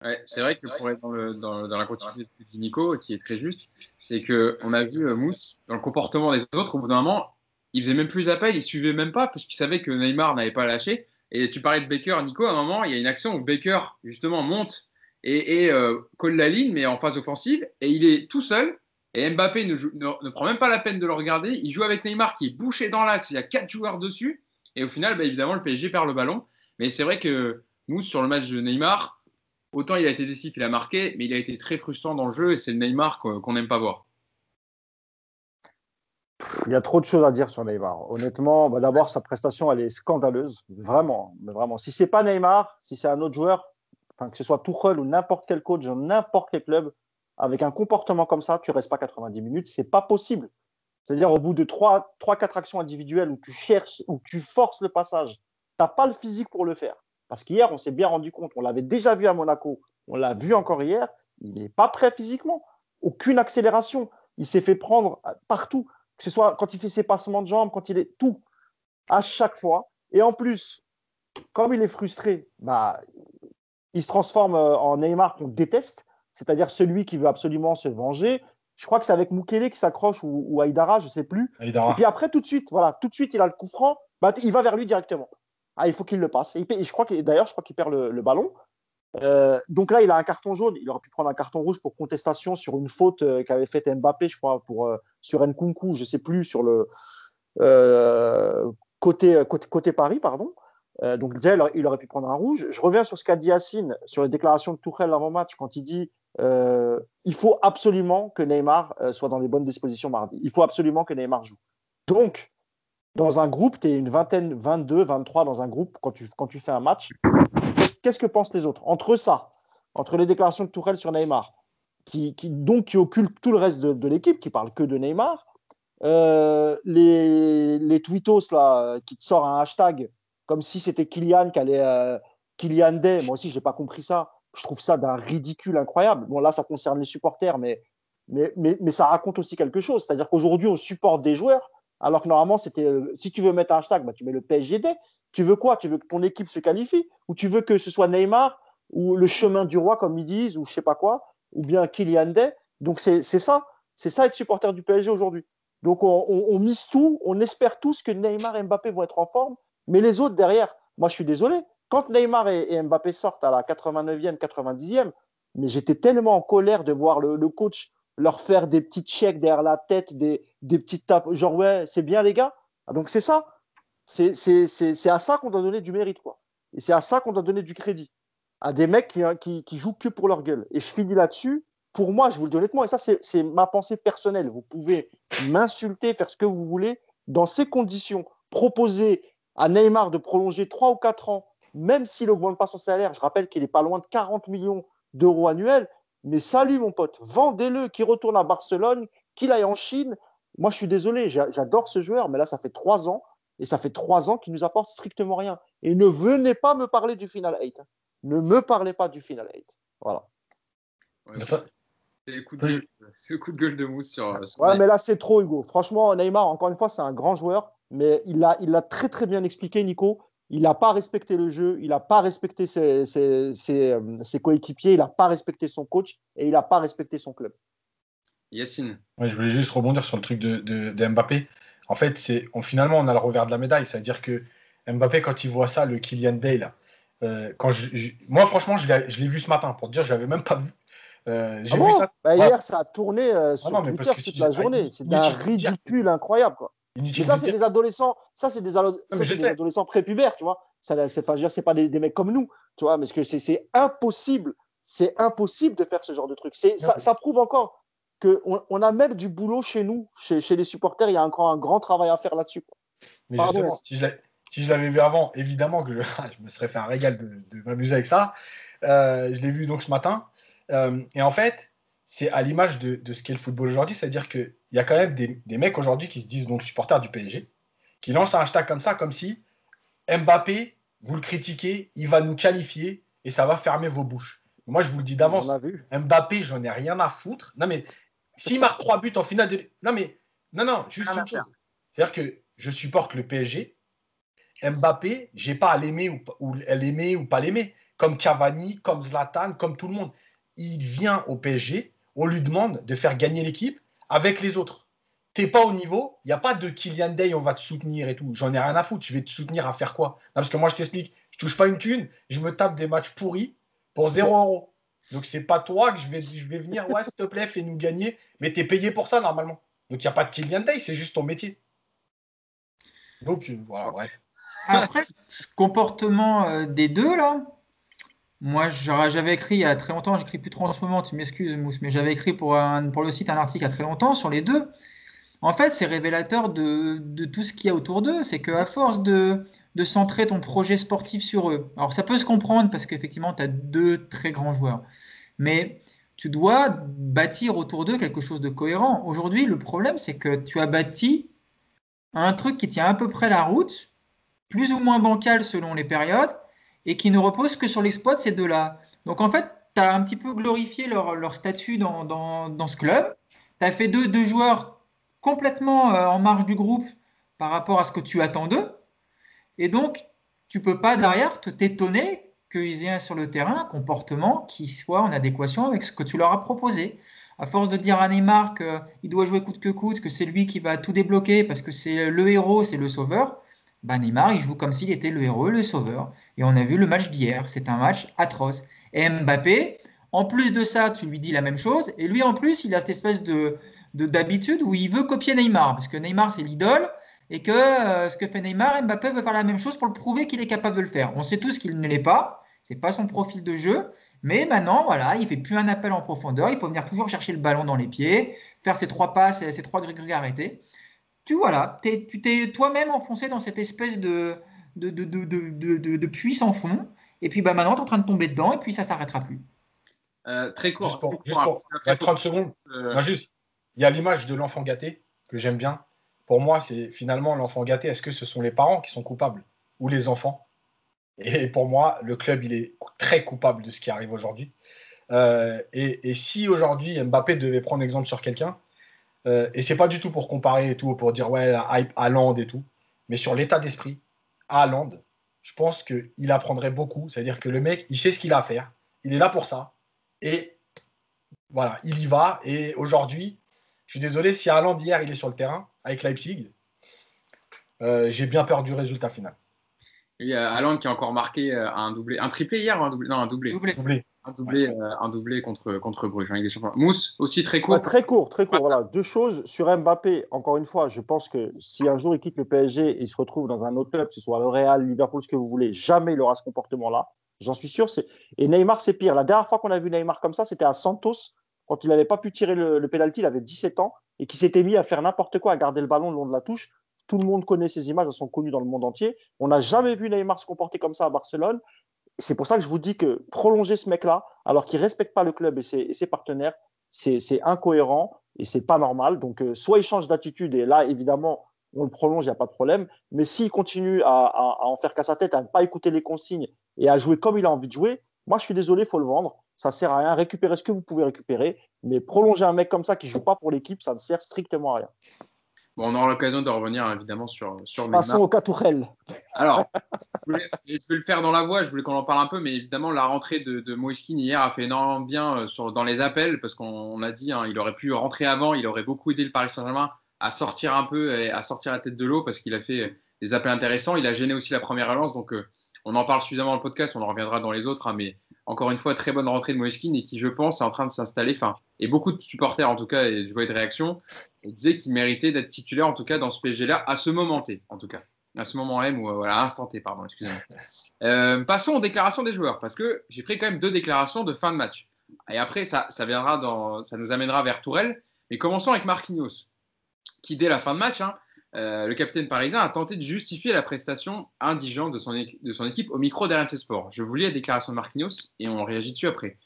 Ouais, c'est vrai que pour être dans, la continuité de Nico, qui est très juste, c'est qu'on a vu euh, Mousse, dans le comportement des autres, au bout d'un moment, il faisait même plus appel, il suivait même pas, parce qu'il savait que Neymar n'avait pas lâché. Et tu parlais de Baker, Nico, à un moment, il y a une action où Baker, justement, monte et, euh, colle la ligne, mais en phase offensive, et il est tout seul, et Mbappé ne, prend même pas la peine de le regarder. Il joue avec Neymar qui est bouché dans l'axe. Il y a quatre joueurs dessus. Et au final, bah, évidemment, le PSG perd le ballon. Mais c'est vrai que nous, sur le match de Neymar, autant il a été décisif, il a marqué, mais il a été très frustrant dans le jeu. Et c'est le Neymar qu'on n'aime pas voir. Il y a trop de choses à dire sur Neymar. Honnêtement, bah, d'abord, sa prestation, elle est scandaleuse. Vraiment. Mais vraiment. Si c'est pas Neymar, si c'est un autre joueur, que ce soit Tuchel ou n'importe quel coach n'importe quel club, avec un comportement comme ça, tu restes pas 90 minutes. C'est pas possible. C'est-à-dire, au bout de 3-4 actions individuelles où tu cherches, où tu forces le passage, tu n'as pas le physique pour le faire. Parce qu'hier, on s'est bien rendu compte, on l'avait déjà vu à Monaco, on l'a vu encore hier, il n'est pas prêt physiquement. Aucune accélération. Il s'est fait prendre partout, que ce soit quand il fait ses passements de jambes, quand il est tout, à chaque fois. Et en plus, comme il est frustré, bah, il se transforme euh, en Neymar qu'on déteste, c'est-à-dire celui qui veut absolument se venger, je crois que c'est avec Mukele qui s'accroche ou, ou, Aïdara, je ne sais plus. Et puis après, tout de suite, voilà, tout de suite, il a le coup franc, bah, il va vers lui directement. Ah, il faut qu'il le passe. Et, je crois d'ailleurs, je crois qu'il perd le, ballon. Euh, donc là, il a un carton jaune. Il aurait pu prendre un carton rouge pour contestation sur une faute euh, qu'avait faite Mbappé, je crois, pour, euh, sur Nkunku, je ne sais plus, sur le côté, côté, côté, Paris, pardon. donc déjà, il aurait pu prendre un rouge. Je reviens sur ce qu'a dit Yacine sur les déclarations de Tourelle avant-match quand il dit euh, il faut absolument que Neymar euh, soit dans les bonnes dispositions mardi. Il faut absolument que Neymar joue. Donc, dans un groupe, tu es une vingtaine, 22, 23 dans un groupe quand tu, quand tu fais un match. Qu'est-ce que pensent les autres? Entre ça, entre les déclarations de Tourelle sur Neymar, qui, donc qui occulte tout le reste de, l'équipe, qui parle que de Neymar, euh, les, les tweetos là, qui te sortent un hashtag comme si c'était Kylian qui allait. Kylian Day, moi aussi, j'ai pas compris ça je trouve ça d'un ridicule incroyable. Bon, là, ça concerne les supporters, mais, mais, mais, ça raconte aussi quelque chose. C'est-à-dire qu'aujourd'hui, on supporte des joueurs, alors que normalement, c'était euh, si tu veux mettre un hashtag, bah, tu mets le PSGD. Tu veux quoi? Tu veux que ton équipe se qualifie? Ou tu veux que ce soit Neymar ou le chemin du roi, comme ils disent, ou je sais pas quoi, ou bien Kylian Day Donc, c'est ça. C'est ça être supporter du PSG aujourd'hui. Donc, on, on, mise tout, on espère tous que Neymar et Mbappé vont être en forme, mais les autres derrière, moi, je suis désolé. Quand Neymar et, Mbappé sortent à la 89e, 90e, mais j'étais tellement en colère de voir le, coach leur faire des petits checks derrière la tête, des, des petites tapes, genre ouais, c'est bien les gars. Ah, donc c'est ça. C'est à ça qu'on doit donner du mérite. quoi. Et c'est à ça qu'on doit donner du crédit. À des mecs qui, qui, jouent que pour leur gueule. Et je finis là-dessus. Pour moi, je vous le dis honnêtement, et ça c'est ma pensée personnelle. Vous pouvez m'insulter, faire ce que vous voulez. Dans ces conditions, proposer à Neymar de prolonger 3 ou 4 ans même s'il n'augmente pas son salaire, je rappelle qu'il n'est pas loin de 40 millions d'euros annuels, mais salut mon pote, vendez-le, qu'il retourne à Barcelone, qu'il aille en Chine. Moi, je suis désolé, j'adore ce joueur, mais là, ça fait trois ans, et ça fait trois ans qu'il nous apporte strictement rien. Et ne venez pas me parler du Final 8. Hein. Ne me parlez pas du Final 8. Voilà. c'est le, coup de gueule de mousse sur. ouais, mais là, c'est trop, Hugo. Franchement, Neymar, encore une fois, c'est un grand joueur, mais il l'a il a très, très bien expliqué, Nico il n'a pas respecté le jeu, il n'a pas respecté ses, euh, coéquipiers, il n'a pas respecté son coach et il n'a pas respecté son club. Yacine. je voulais juste rebondir sur le truc de, Mbappé. En fait, c'est finalement, on a le revers de la médaille. C'est-à-dire que Mbappé, quand il voit ça, le Kylian Day, là, euh, quand moi, franchement, je l'ai vu ce matin. Pour te dire, je l'avais même pas vu. Euh, ah vu ça. Bah, hier, ça a tourné ah sur Twitter toute la journée. C'est un ridicule incroyable. Quoi ça, c'est des adolescents, ça, c'est des, adolescents prépubères, tu vois. Ça, c'est pas, c'est pas des, mecs comme nous, tu vois, mais que c'est impossible, c'est impossible de faire ce genre de truc. Ça, ça, prouve encore qu'on on a même du boulot chez nous, chez, chez, les supporters, il y a encore un grand travail à faire là-dessus. Mais justement, si je l'avais vu avant, évidemment que je, me serais fait un régal de, m'amuser avec ça. Euh, je l'ai vu donc ce matin. Euh, et en fait, c'est à l'image de, de, ce qu'est le football aujourd'hui, c'est-à-dire qu'il y a quand même des, des mecs aujourd'hui qui se disent donc supporters du PSG, qui lancent un hashtag comme ça, comme si Mbappé, vous le critiquez, il va nous qualifier et ça va fermer vos bouches. Moi, je vous le dis d'avance, Mbappé, j'en ai rien à foutre. Non, mais s'il marque trois buts en finale de. Non, mais non, non, juste une chose. C'est-à-dire que je supporte le PSG. Mbappé, j'ai pas à l'aimer ou, ou l'aimer ou pas l'aimer. Comme Cavani, comme Zlatan, comme tout le monde. Il vient au PSG on lui demande de faire gagner l'équipe avec les autres. T'es pas au niveau, il n'y a pas de Kylian Day, on va te soutenir et tout. J'en ai rien à foutre, je vais te soutenir à faire quoi? Parce que moi, je t'explique, je touche pas une thune, je me tape des matchs pourris pour 0 euros. Donc, c'est pas toi que je vais, je vais venir, ouais, s'il te plaît, fais-nous gagner, mais tu es payé pour ça normalement. Donc, il n'y a pas de Kylian Day, c'est juste ton métier. Donc, euh, voilà, bref. Après, ce comportement euh, des deux, là, moi, j'avais écrit il y a très longtemps, j'écris plus trop en ce moment, tu m'excuses Mousse, mais j'avais écrit pour, le site un article il y a très longtemps sur les deux. En fait, c'est révélateur de, tout ce qu'il y a autour d'eux. C'est qu'à force de, de centrer ton projet sportif sur eux, alors ça peut se comprendre parce qu'effectivement, tu as deux très grands joueurs. Mais tu dois bâtir autour d'eux quelque chose de cohérent. Aujourd'hui, le problème, c'est que tu as bâti un truc qui tient à peu près la route, plus ou moins bancal selon les périodes, et qui ne repose que sur l'exploit de ces deux-là. Donc en fait, tu as un petit peu glorifié leur, statut dans, ce club. Tu as fait deux, joueurs complètement euh, en marge du groupe par rapport à ce que tu attends d'eux. Et donc, tu peux pas derrière te t'étonner qu'ils aient sur le terrain un comportement qui soit en adéquation avec ce que tu leur as proposé. À force de dire à Neymar qu'il doit jouer coûte que coûte, que c'est lui qui va tout débloquer parce que c'est le héros, c'est le sauveur, bah Neymar, il joue comme s'il était le héros, le sauveur. Et on a vu le match d'hier, c'est un match atroce. Et Mbappé, en plus de ça, tu lui dis la même chose. Et lui, en plus, il a cette espèce de d'habitude où il veut copier Neymar, parce que Neymar, c'est l'idole, et que euh, ce que fait Neymar, Mbappé veut faire la même chose pour le prouver qu'il est capable de le faire. On sait tous qu'il ne l'est pas, c'est pas son profil de jeu, mais maintenant, voilà, il fait plus un appel en profondeur, il faut venir toujours chercher le ballon dans les pieds, faire ses trois passes, ses trois gris arrêtés. Tu voilà, tu t'es toi-même enfoncé dans cette espèce de, de, de, de, de puits sans fond, et puis bah, maintenant, tu es en train de tomber dedans, et puis ça s'arrêtera plus. Euh, très court. Juste pour, 30 secondes. Euh, juste, il y a l'image de l'enfant gâté que j'aime bien. Pour moi, c'est finalement l'enfant gâté. Est-ce que ce sont les parents qui sont coupables ou les enfants? Et pour moi, le club, il est très coupable de ce qui arrive aujourd'hui. Euh, et, si aujourd'hui Mbappé devait prendre exemple sur quelqu'un, euh, et c'est pas du tout pour comparer et tout, pour dire ouais, la hype Haaland et tout, mais sur l'état d'esprit, Haaland, je pense qu'il apprendrait beaucoup. C'est-à-dire que le mec, il sait ce qu'il a à faire, il est là pour ça, et voilà, il y va. Et aujourd'hui, je suis désolé, si Haaland hier il est sur le terrain avec Leipzig, euh, j'ai bien peur du résultat final. Il y a Haaland qui a encore marqué euh, un doublé, un triplé hier un doublé? Non, un doublé. Un doublé, euh, un doublé contre, contre Bruges, hein, Mousse, aussi très court. très court, très court. Voilà. Deux choses sur Mbappé. Encore une fois, je pense que si un jour il quitte le PSG et il se retrouve dans un autre club, que ce soit le Real, Liverpool, ce que vous voulez, jamais il aura ce comportement-là. J'en suis sûr. Et Neymar, c'est pire. La dernière fois qu'on a vu Neymar comme ça, c'était à Santos quand il n'avait pas pu tirer le, le penalty, il avait 17 ans et qui s'était mis à faire n'importe quoi, à garder le ballon le long de la touche. Tout le monde connaît ces images, elles sont connues dans le monde entier. On n'a jamais vu Neymar se comporter comme ça à Barcelone. C'est pour ça que je vous dis que prolonger ce mec-là, alors qu'il ne respecte pas le club et ses, partenaires, c'est incohérent et c'est pas normal. Donc, euh, soit il change d'attitude et là, évidemment, on le prolonge, il n'y a pas de problème. Mais s'il continue à, en faire qu'à sa tête, à ne pas écouter les consignes et à jouer comme il a envie de jouer, moi, je suis désolé, il faut le vendre. Ça sert à rien. Récupérez ce que vous pouvez récupérer. Mais prolonger un mec comme ça qui joue pas pour l'équipe, ça ne sert strictement à rien. Bon, on aura l'occasion de revenir évidemment sur, sur Passons au cas Tourelle. Alors, je, vais le faire dans la voix, je voulais qu'on en parle un peu, mais évidemment, la rentrée de, de Moiskin hier a fait énormément bien euh, sur, dans les appels, parce qu'on a dit hein, il aurait pu rentrer avant, il aurait beaucoup aidé le Paris Saint-Germain à sortir un peu, et à sortir la tête de l'eau, parce qu'il a fait des appels intéressants. Il a gêné aussi la première relance, donc euh, on en parle suffisamment dans le podcast, on en reviendra dans les autres, hein, mais encore une fois, très bonne rentrée de Moeskin et qui, je pense, est en train de s'installer. Enfin, et beaucoup de supporters, en tout cas, et je voyais de réactions, disaient qu'il méritait d'être titulaire, en tout cas, dans ce PSG-là, à ce moment T, en tout cas. À ce moment M, ou euh, voilà, instant T, pardon, excusez-moi. Euh, passons aux déclarations des joueurs, parce que j'ai pris quand même deux déclarations de fin de match. Et après, ça, ça, viendra dans, ça nous amènera vers Tourelle. Mais commençons avec Marquinhos, qui, dès la fin de match, hein, euh, le capitaine parisien a tenté de justifier la prestation indigente de son, de son équipe au micro d'RMC Sport. Je vous lis la déclaration de Marquinhos et on réagit dessus après.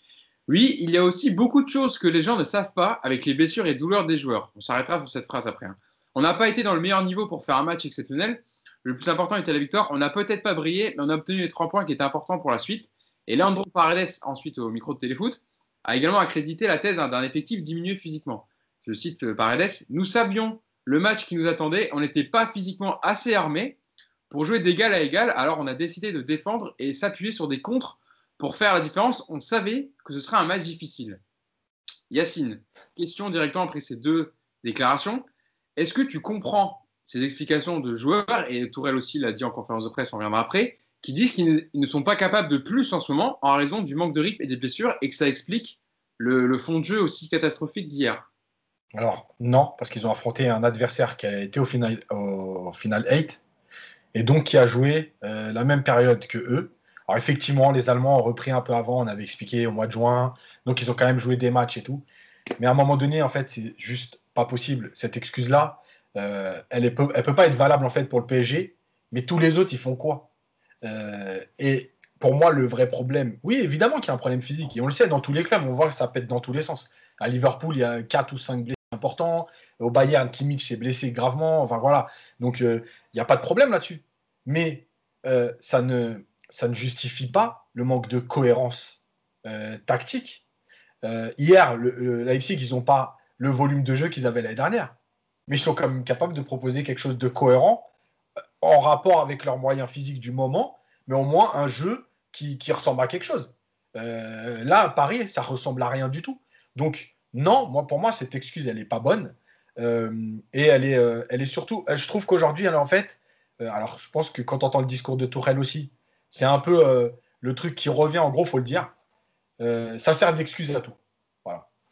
Oui, il y a aussi beaucoup de choses que les gens ne savent pas avec les blessures et douleurs des joueurs. On s'arrêtera sur cette phrase après. Hein. On n'a pas été dans le meilleur niveau pour faire un match exceptionnel. Le plus important était la victoire. On n'a peut-être pas brillé, mais on a obtenu les trois points qui étaient importants pour la suite. Et Leandro Paredes, ensuite au micro de Téléfoot, a également accrédité la thèse d'un effectif diminué physiquement. Je cite euh, Paredes Nous savions le match qui nous attendait, on n'était pas physiquement assez armé pour jouer d'égal à égal. Alors on a décidé de défendre et s'appuyer sur des contres pour faire la différence. On savait que ce serait un match difficile. Yacine, question directement après ces deux déclarations. Est-ce que tu comprends ces explications de joueurs, et Tourelle aussi l'a dit en conférence de presse, on reviendra après, qui disent qu'ils ne sont pas capables de plus en ce moment en raison du manque de rythme et des blessures, et que ça explique le, fond de jeu aussi catastrophique d'hier? Alors, non, parce qu'ils ont affronté un adversaire qui a été au final, au final 8 et donc qui a joué euh, la même période que eux. Alors, effectivement, les Allemands ont repris un peu avant, on avait expliqué au mois de juin, donc ils ont quand même joué des matchs et tout. Mais à un moment donné, en fait, c'est juste pas possible. Cette excuse-là, euh, elle ne peut, pas être valable en fait pour le PSG, mais tous les autres, ils font quoi? Euh, Et pour moi, le vrai problème, oui, évidemment qu'il y a un problème physique. Et on le sait, dans tous les clubs, on voit que ça pète dans tous les sens. À Liverpool, il y a 4 ou 5 blessés importants. Au Bayern, Kimmich est blessé gravement. Enfin, voilà. Donc, euh, il n'y a pas de problème là-dessus. Mais ça, ne, ça ne justifie pas le manque de cohérence euh, tactique. hier, le, Leipzig, ils n'ont pas le volume de jeu qu'ils avaient l'année dernière. Mais ils sont quand même capables de proposer quelque chose de cohérent en rapport avec leurs moyens physiques du moment, mais au moins un jeu qui, ressemble à quelque chose. Euh, là, à Paris, ça ressemble à rien du tout. Donc, non, moi, pour moi, cette excuse, elle n'est pas bonne. Euh, et elle est, euh, elle est surtout, je trouve qu'aujourd'hui, elle en fait, alors je pense que quand on entend le discours de Tourelle aussi, c'est un peu le truc qui revient, en gros, faut le dire. ça sert d'excuse à tout.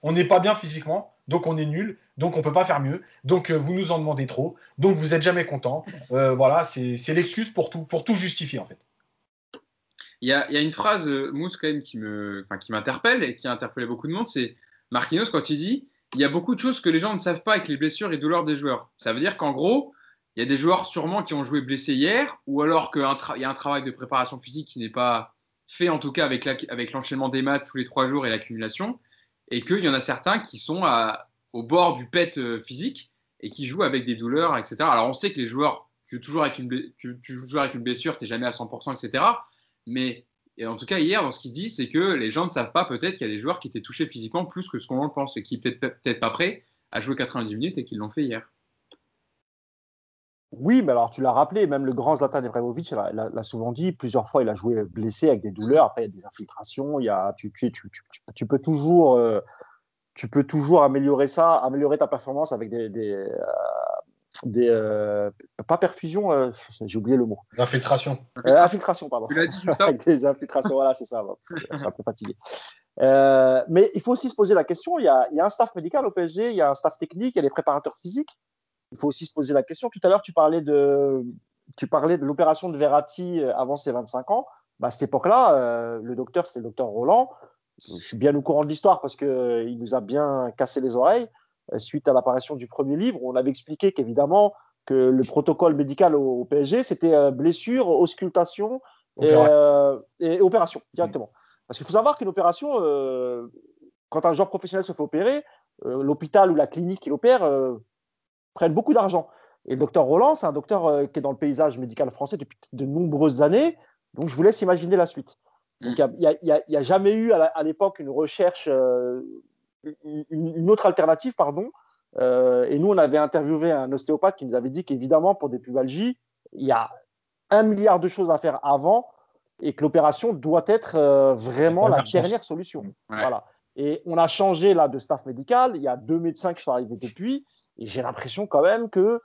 On n'est pas bien physiquement, donc on est nul, donc on ne peut pas faire mieux, donc vous nous en demandez trop, donc vous n'êtes jamais content. voilà, c'est l'excuse pour tout, pour tout justifier en fait. Il y, a, une phrase, euh, Mousse, quand même, qui m'interpelle et qui a interpellé beaucoup de monde, c'est Marquinhos quand il dit il y a beaucoup de choses que les gens ne savent pas avec les blessures et douleurs des joueurs. Ça veut dire qu'en gros, il y a des joueurs sûrement qui ont joué blessés hier, ou alors qu'il y a un travail de préparation physique qui n'est pas fait, en tout cas avec l'enchaînement des matchs tous les trois jours et l'accumulation, et qu'il y en a certains qui sont au bord du pet euh, physique et qui jouent avec des douleurs, etc. Alors on sait que les joueurs, tu joues toujours avec une, joues avec une blessure, tu n'es jamais à 100%, etc. Mais en tout cas, hier, dans ce qu'il dit, c'est que les gens ne savent pas peut-être qu'il y a des joueurs qui étaient touchés physiquement plus que ce qu'on le pense et qui n'étaient peut-être pas prêts à jouer 90 minutes et qui l'ont fait hier. Oui, mais alors tu l'as rappelé, même le grand Zlatan Ibrahimovic l'a souvent dit, plusieurs fois il a joué blessé avec des douleurs, après il y a des infiltrations, il y a, tu, tu, tu, tu peux toujours, euh, tu peux toujours améliorer ça, améliorer ta performance avec des, des, euh, des euh, pas perfusion, euh, j'ai oublié le mot. Infiltration. Euh, infiltration, pardon. Tu l'as dit juste Avec des infiltrations, voilà, c'est ça. Suis un peu fatigué. mais il faut aussi se poser la question. Il y, a, il y, a, un staff médical au PSG, il y a un staff technique, il y a des préparateurs physiques. Il faut aussi se poser la question. Tout à l'heure, tu parlais de, tu parlais de l'opération de Verratti avant ses 25 ans. Bah, à cette époque-là, le docteur, c'était le docteur Roland. Je suis bien au courant de l'histoire parce qu'il nous a bien cassé les oreilles. Euh, suite à l'apparition du premier livre, on avait expliqué qu'évidemment, que le protocole médical au, PSG, c'était euh, blessure, auscultation et, euh, et, opération directement. Parce qu'il faut savoir qu'une opération, quand un joueur professionnel se fait opérer, l'hôpital ou la clinique qui l'opère prennent beaucoup d'argent. Et le docteur Roland, c'est un docteur qui est dans le paysage médical français depuis de nombreuses années. Donc, je vous laisse imaginer la suite. Il n'y a, jamais eu à l'époque une recherche une, autre alternative, pardon. Euh, et nous, on avait interviewé un ostéopathe qui nous avait dit qu'évidemment, pour des pubalgies, il y a un milliard de choses à faire avant et que l'opération doit être euh, vraiment la dernière solution. Voilà. Et on a changé là de staff médical. Il y a deux médecins qui sont arrivés depuis. Et j'ai l'impression quand même que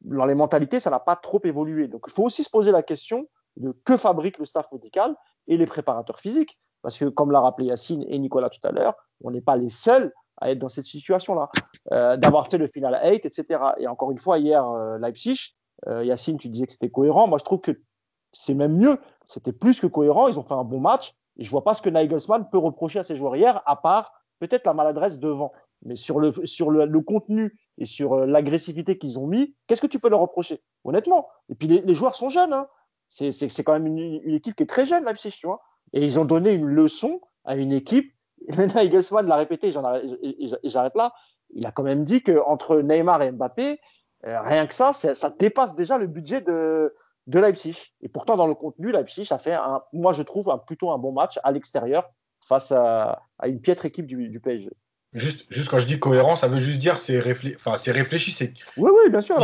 dans les mentalités, ça n'a pas trop évolué. Donc il faut aussi se poser la question de que fabrique le staff médical et les préparateurs physiques. Parce que, comme l'a rappelé Yacine et Nicolas tout à l'heure, on n'est pas les seuls à être dans cette situation-là, euh, d'avoir fait le final 8, etc. Et encore une fois, hier, euh, Leipzig, euh, Yacine, tu disais que c'était cohérent. Moi, je trouve que c'est même mieux. C'était plus que cohérent. Ils ont fait un bon match. Je vois pas ce que Nagelsmann peut reprocher à ses joueurs hier, à part peut-être la maladresse devant. Mais sur le, sur le, contenu et sur l'agressivité qu'ils ont mis, qu'est-ce que tu peux leur reprocher? Honnêtement. Et puis les, joueurs sont jeunes. Hein. C'est quand même une, une, équipe qui est très jeune, Leipzig, tu vois. Et ils ont donné une leçon à une équipe. Et maintenant, Eagles l'a répété, j'arrête là. Il a quand même dit qu'entre Neymar et Mbappé, euh, rien que ça, ça dépasse déjà le budget de, de Leipzig. Et pourtant, dans le contenu, Leipzig a fait, un, moi je trouve, un, plutôt un bon match à l'extérieur face à, à, une piètre équipe du PSG. Juste, juste, quand je dis cohérent, ça veut juste dire c'est c'est réfléchi. C'est... Oui, oui, bien sûr.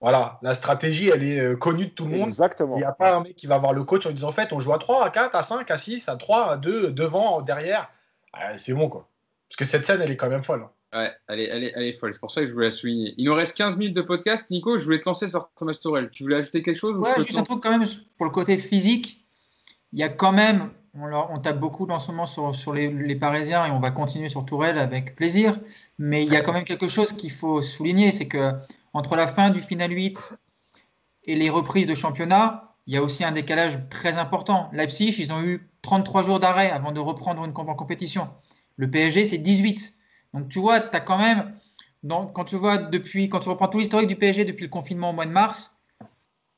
Voilà, la stratégie, elle est euh, connue de tout le monde. Exactement. Il n'y a pas un mec qui va voir le coach en disant en fait, on joue à 3, à 4, à 5, à 6, à 3, à 2, devant, derrière. c'est bon, quoi. Parce que cette scène, elle est quand même folle. Ouais, elle est, elle est, elle est folle. C'est pour ça que je voulais la souligner. Il nous reste 15 minutes de podcast. Nico, je voulais te lancer sur Thomas Torel. Tu voulais ajouter quelque chose Ouais, juste un truc quand même pour le côté physique. Il y a quand même, on, tape beaucoup en ce moment sur, les, Parisiens et on va continuer sur Tourelle avec plaisir. Mais il y a quand même quelque chose qu'il faut souligner c'est que entre la fin du final 8 et les reprises de championnat, il y a aussi un décalage très important. Leipzig, ils ont eu 33 jours d'arrêt avant de reprendre une compétition. Le PSG, c'est 18. Donc tu vois, tu as quand même, quand tu vois depuis, quand tu reprends tout l'historique du PSG depuis le confinement au mois de mars,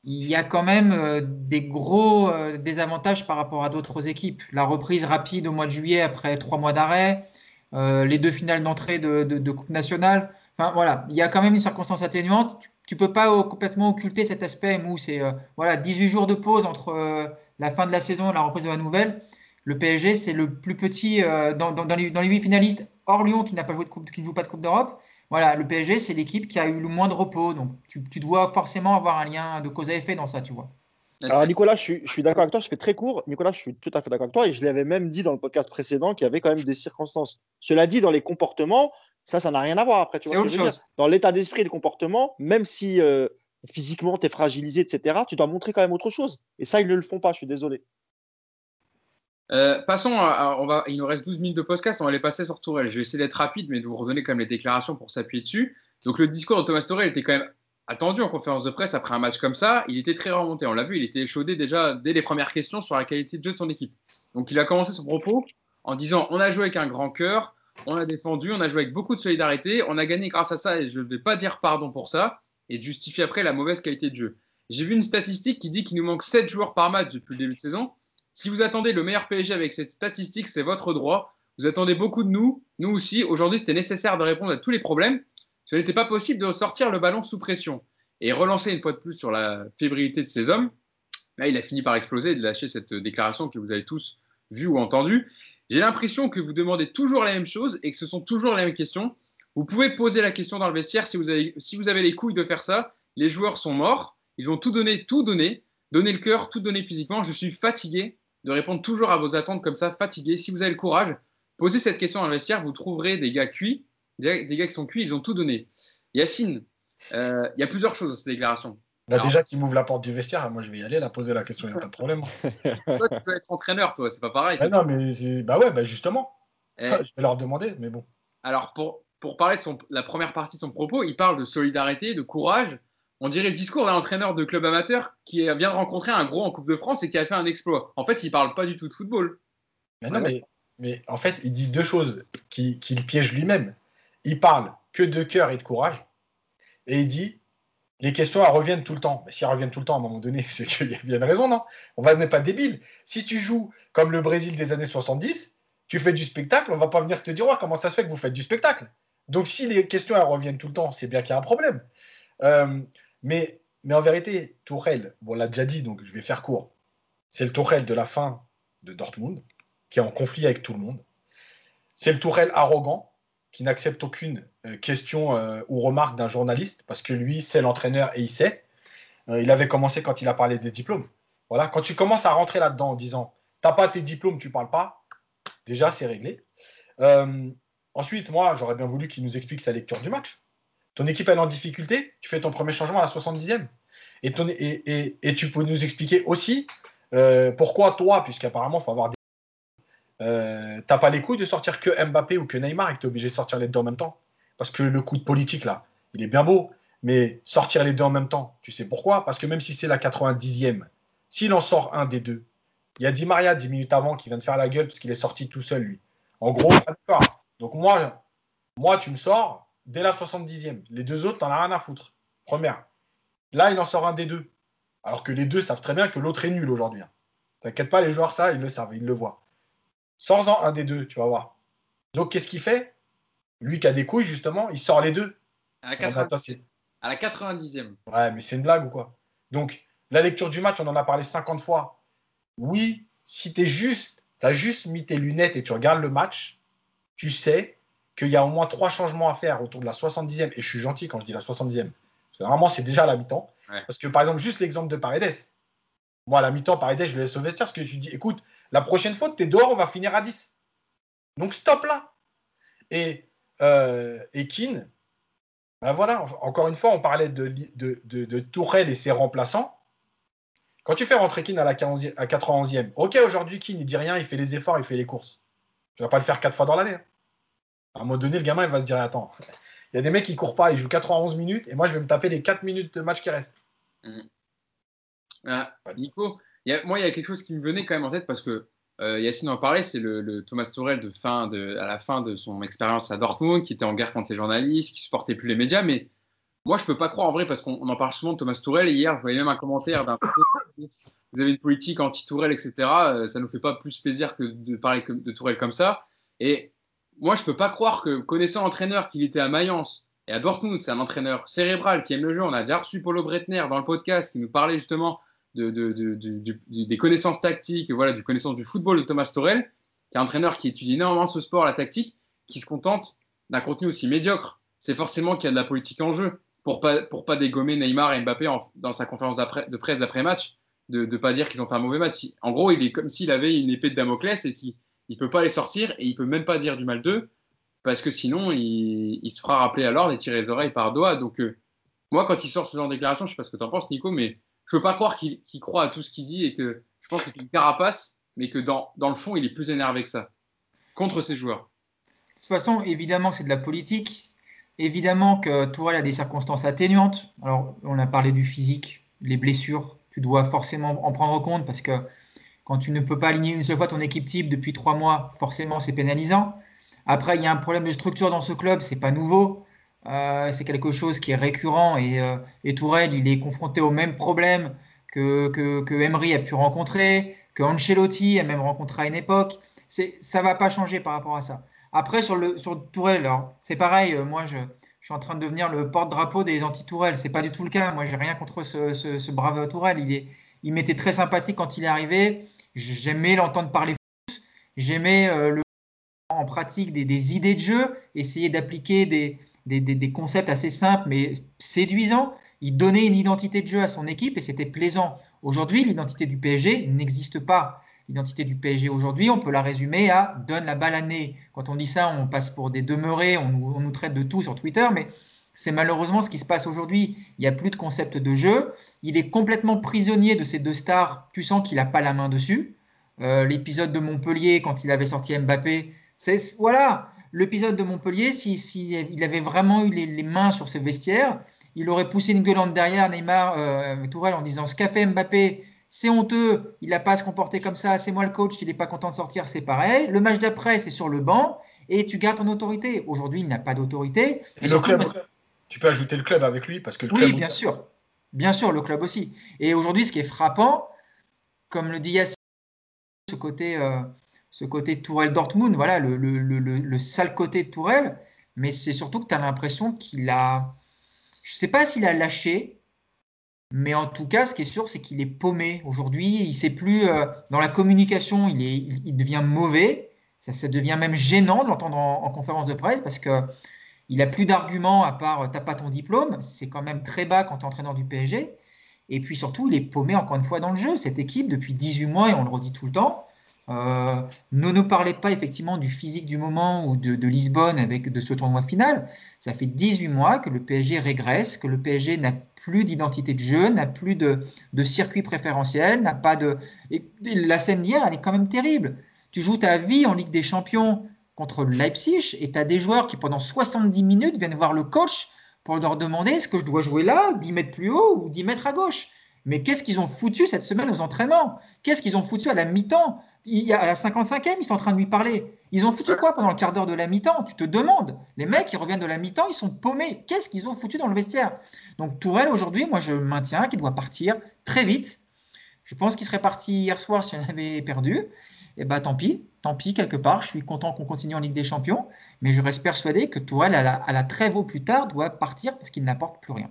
il y a quand même euh, des gros euh, désavantages par rapport à d'autres équipes. La reprise rapide au mois de juillet après trois mois d'arrêt, euh, les deux finales d'entrée de, Coupe nationale. Enfin, voilà, il y a quand même une circonstance atténuante. Tu ne peux pas complètement occulter cet aspect où c'est voilà, 18 jours de pause entre la fin de la saison et la reprise de la nouvelle. Le PSG, c'est le plus petit dans, dans, les, dans les 8 finalistes, hors Lyon qui, n'a pas joué de coupe, qui ne joue pas de Coupe d'Europe voilà, le PSG, c'est l'équipe qui a eu le moins de repos. Donc, tu, dois forcément avoir un lien de cause à effet dans ça, tu vois. Alors, Nicolas, je suis, d'accord avec toi. Je fais très court. Nicolas, je suis tout à fait d'accord avec toi. Et je l'avais même dit dans le podcast précédent qu'il y avait quand même des circonstances. Cela dit, dans les comportements, ça, ça n'a rien à voir après. Tu vois autre chose. Dans l'état d'esprit et le comportement, même si euh, physiquement, tu es fragilisé, etc., tu dois montrer quand même autre chose. Et ça, ils ne le font pas. Je suis désolé. Euh, passons, on va, il nous reste 12 minutes de podcast, on va les passer sur Tourelle. Je vais essayer d'être rapide, mais de vous redonner quand même les déclarations pour s'appuyer dessus. Donc le discours de Thomas Tourelle était quand même attendu en conférence de presse après un match comme ça. Il était très remonté, on l'a vu, il était échaudé déjà dès les premières questions sur la qualité de jeu de son équipe. Donc il a commencé son propos en disant on a joué avec un grand cœur, on a défendu, on a joué avec beaucoup de solidarité, on a gagné grâce à ça et je ne vais pas dire pardon pour ça et justifier après la mauvaise qualité de jeu. J'ai vu une statistique qui dit qu'il nous manque 7 joueurs par match depuis le début de saison. Si vous attendez le meilleur PSG avec cette statistique, c'est votre droit. Vous attendez beaucoup de nous, nous aussi. Aujourd'hui, c'était nécessaire de répondre à tous les problèmes. Ce n'était pas possible de sortir le ballon sous pression et relancer une fois de plus sur la fébrilité de ces hommes. Là, il a fini par exploser et de lâcher cette déclaration que vous avez tous vue ou entendue. J'ai l'impression que vous demandez toujours la même chose et que ce sont toujours les mêmes questions. Vous pouvez poser la question dans le vestiaire si vous avez, si vous avez les couilles de faire ça. Les joueurs sont morts. Ils ont tout donné, tout donné, donné le cœur, tout donné physiquement. Je suis fatigué de répondre toujours à vos attentes comme ça, fatigués. Si vous avez le courage, posez cette question dans le vestiaire, vous trouverez des gars cuits, des, gars qui sont cuits, ils ont tout donné. Yacine, euh, il y a plusieurs choses dans cette déclaration. Bah déjà qu'il m'ouvre la porte du vestiaire, moi je vais y aller, la poser la question, il n'y a pas de problème. toi, tu peux être entraîneur, toi, c'est pas pareil. non, mais bah ouais, bah justement. Eh. je vais leur demander, mais bon. Alors, pour, pour parler de son, la première partie de son propos, il parle de solidarité, de courage on dirait le discours d'un entraîneur de club amateur qui vient de rencontrer un gros en Coupe de France et qui a fait un exploit. En fait, il parle pas du tout de football. Mais non, mais, en fait, il dit deux choses qu'il qui piège lui-même. Il parle que de cœur et de courage. Et il dit les questions elles reviennent tout le temps. Mais si elles reviennent tout le temps, à un moment donné, c'est qu'il y a bien une raison, non? On va n'est pas débile. Si tu joues comme le Brésil des années 70, tu fais du spectacle, on va pas venir te dire comment ça se fait que vous faites du spectacle? Donc si les questions elles reviennent tout le temps, c'est bien qu'il y a un problème. Euh, mais, en vérité, Tourelle, on l'a déjà dit, donc je vais faire court. C'est le Tourelle de la fin de Dortmund, qui est en conflit avec tout le monde. C'est le Tourelle arrogant, qui n'accepte aucune euh, question euh, ou remarque d'un journaliste, parce que lui, c'est l'entraîneur et il sait. Euh, il avait commencé quand il a parlé des diplômes. Voilà, quand tu commences à rentrer là-dedans en disant T'as pas tes diplômes, tu parles pas, déjà, c'est réglé. ensuite, moi, j'aurais bien voulu qu'il nous explique sa lecture du match. Ton équipe est en difficulté, tu fais ton premier changement à la 70e. Et, tu peux nous expliquer aussi euh, pourquoi toi, puisqu'apparemment, il faut avoir des. Euh, t'as pas les couilles de sortir que Mbappé ou que Neymar et que tu es obligé de sortir les deux en même temps. Parce que le coup de politique, là, il est bien beau, mais sortir les deux en même temps, tu sais pourquoi? Parce que même si c'est la 90e, s'il en sort un des deux, il y a Di Maria 10 minutes avant qui vient de faire la gueule parce qu'il est sorti tout seul, lui. En gros, d'accord. Donc moi, moi, tu me sors, dès la 70e. Les deux autres, t'en as rien à foutre. Première. Là, il en sort un des deux. Alors que les deux savent très bien que l'autre est nul aujourd'hui. Hein. T'inquiète pas, les joueurs, ça, ils le savent, ils le voient. Sans en un des deux, tu vas voir. Donc, qu'est-ce qu'il fait? Lui qui a des couilles, justement, il sort les deux. À la, 90... à la 90e. Ouais, mais c'est une blague ou quoi? Donc, la lecture du match, on en a parlé 50 fois. Oui, si tu es juste, tu as juste mis tes lunettes et tu regardes le match, tu sais qu'il y a au moins trois changements à faire autour de la 70e, et je suis gentil quand je dis la 70e, parce que normalement c'est déjà la mi-temps. Parce que par exemple, juste l'exemple de Paredes, moi à la mi-temps, Paredes, je le laisse au vestiaire parce que je dis écoute, la prochaine fois, tu es dehors, on va finir à 10. Donc stop là. Et, euh, et Keane, ben voilà, encore une fois, on parlait de, de, de, Tourelle et ses remplaçants. Quand tu fais rentrer Keane à la 91e, ok, aujourd'hui Keane, il dit rien, il fait les efforts, il fait les courses. Tu vas pas le faire quatre fois dans l'année. Hein. À un moment donné, le gamin, il va se dire Attends, il y a des mecs qui courent pas, ils jouent 91 minutes, et moi, je vais me taper les 4 minutes de match qui restent. Mm. Ah, Nico, moi, il y a quelque chose qui me venait quand même en tête parce que euh, Yacine en parlait, c'est le, Thomas Tourel de fin de, à la fin de son expérience à Dortmund, qui était en guerre contre les journalistes, qui supportait plus les médias. Mais moi, je peux pas croire en vrai parce qu'on en parle souvent de Thomas Tourel. Hier, je voyais même un commentaire d'un vous avez une politique anti-Tourelle, etc. Euh, ça nous fait pas plus plaisir que de parler de Tourelle comme ça. Et moi, je peux pas croire que, connaissant l'entraîneur qu'il était à Mayence et à Dortmund, c'est un entraîneur cérébral qui aime le jeu. On a déjà reçu Paulo Bretner dans le podcast qui nous parlait justement de, des connaissances tactiques, voilà, du connaissance du football de Thomas Tourelle, qui est un entraîneur qui étudie énormément ce sport, la tactique, qui se contente d'un contenu aussi médiocre. C'est forcément qu'il y a de la politique en jeu pour pas, pas dégommer Neymar et Mbappé dans sa conférence de presse d'après-match, de ne pas dire qu'ils ont fait un mauvais match. En gros, il est comme s'il avait une épée de Damoclès et qu'il ne peut pas les sortir et il peut même pas dire du mal d'eux parce que sinon, il, se fera rappeler alors les tirer les oreilles par doigt. Donc, euh, moi, quand il sort ce genre de déclaration, je sais pas ce que tu en penses, Nico, mais je peux pas croire qu'il croit à tout ce qu'il dit et que je pense que c'est une carapace, mais que dans, dans, le fond, il est plus énervé que ça contre ses joueurs. De toute façon, évidemment, c'est de la politique. Évidemment que Tourelle a des circonstances atténuantes. Alors, on a parlé du physique, les blessures. Tu dois forcément en prendre compte parce que quand tu ne peux pas aligner une seule fois ton équipe type depuis trois mois, forcément, c'est pénalisant. Après, il y a un problème de structure dans ce club, c'est pas nouveau. Euh, c'est quelque chose qui est récurrent et, euh, et, Tourelle, il est confronté au même problème que, que, que Emery a pu rencontrer, que Ancelotti a même rencontré à une époque. Ça ne va pas changer par rapport à ça. Après, sur, le, sur Tourelle, c'est pareil. Euh, moi, je, je, suis en train de devenir le porte-drapeau des anti-Tourelle. Ce n'est pas du tout le cas. Moi, j'ai rien contre ce, ce, brave Tourelle. Il, est, il m'était très sympathique quand il est arrivé. J'aimais l'entendre parler foot. J'aimais euh, en pratique des, idées de jeu, essayer d'appliquer des, concepts assez simples mais séduisants. Il donnait une identité de jeu à son équipe et c'était plaisant. Aujourd'hui, l'identité du PSG n'existe pas l'identité du PSG aujourd'hui, on peut la résumer à donne la balle à nez. Quand on dit ça, on passe pour des demeurés, on nous, traite de tout sur Twitter, mais c'est malheureusement ce qui se passe aujourd'hui. Il n'y a plus de concept de jeu. Il est complètement prisonnier de ces deux stars. Tu sens qu'il n'a pas la main dessus. Euh, l'épisode de Montpellier, quand il avait sorti Mbappé, c'est voilà. L'épisode de Montpellier, s'il si, il avait vraiment eu les, mains sur ce vestiaire, il aurait poussé une gueulante derrière Neymar, euh, Tourelle en disant ce qu'a fait Mbappé, c'est honteux, il n'a pas à se comporter comme ça, c'est moi le coach, il n'est pas content de sortir, c'est pareil. Le match d'après, c'est sur le banc et tu gardes ton autorité. Aujourd'hui, il n'a pas d'autorité. Tu peux ajouter le club avec lui parce que le Oui, bien sûr. Bien sûr, le club aussi. Et aujourd'hui, ce qui est frappant, comme le dit Yassine, ce côté, euh, ce côté Tourelle-Dortmund, voilà, le, le, le, sale côté de Tourelle, mais c'est surtout que tu as l'impression qu'il a. Je ne sais pas s'il a lâché, mais en tout cas, ce qui est sûr, c'est qu'il est paumé. Aujourd'hui, il sait plus. Euh, dans la communication, il, est, il, devient mauvais. Ça, ça, devient même gênant de l'entendre en, conférence de presse parce que il a plus d'arguments à part euh, t'as pas ton diplôme. C'est quand même très bas quand tu es entraîneur du PSG. Et puis surtout, il est paumé encore une fois dans le jeu. Cette équipe, depuis 18 mois, et on le redit tout le temps, euh, ne nous parlez pas effectivement du physique du moment ou de, Lisbonne avec de ce tournoi final. Ça fait 18 mois que le PSG régresse, que le PSG n'a plus d'identité de jeu, n'a plus de, circuit préférentiel, n'a pas de. la scène d'hier, elle est quand même terrible. Tu joues ta vie en Ligue des Champions contre Leipzig et tu as des joueurs qui pendant 70 minutes viennent voir le coach pour leur demander est-ce que je dois jouer là, 10 mètres plus haut ou 10 mètres à gauche? Mais qu'est-ce qu'ils ont foutu cette semaine aux entraînements? Qu'est-ce qu'ils ont foutu à la mi-temps? À la 55e, ils sont en train de lui parler. Ils ont foutu quoi pendant le quart d'heure de la mi-temps? Tu te demandes. Les mecs, ils reviennent de la mi-temps, ils sont paumés. Qu'est-ce qu'ils ont foutu dans le vestiaire? Donc Tourelle, aujourd'hui, moi, je maintiens qu'il doit partir très vite. Je pense qu'il serait parti hier soir si on avait perdu. Et eh bah tant pis, tant pis quelque part. Je suis content qu'on continue en Ligue des Champions, mais je reste persuadé que Tourelle, à la, trêve au plus tard, doit partir parce qu'il n'apporte plus rien.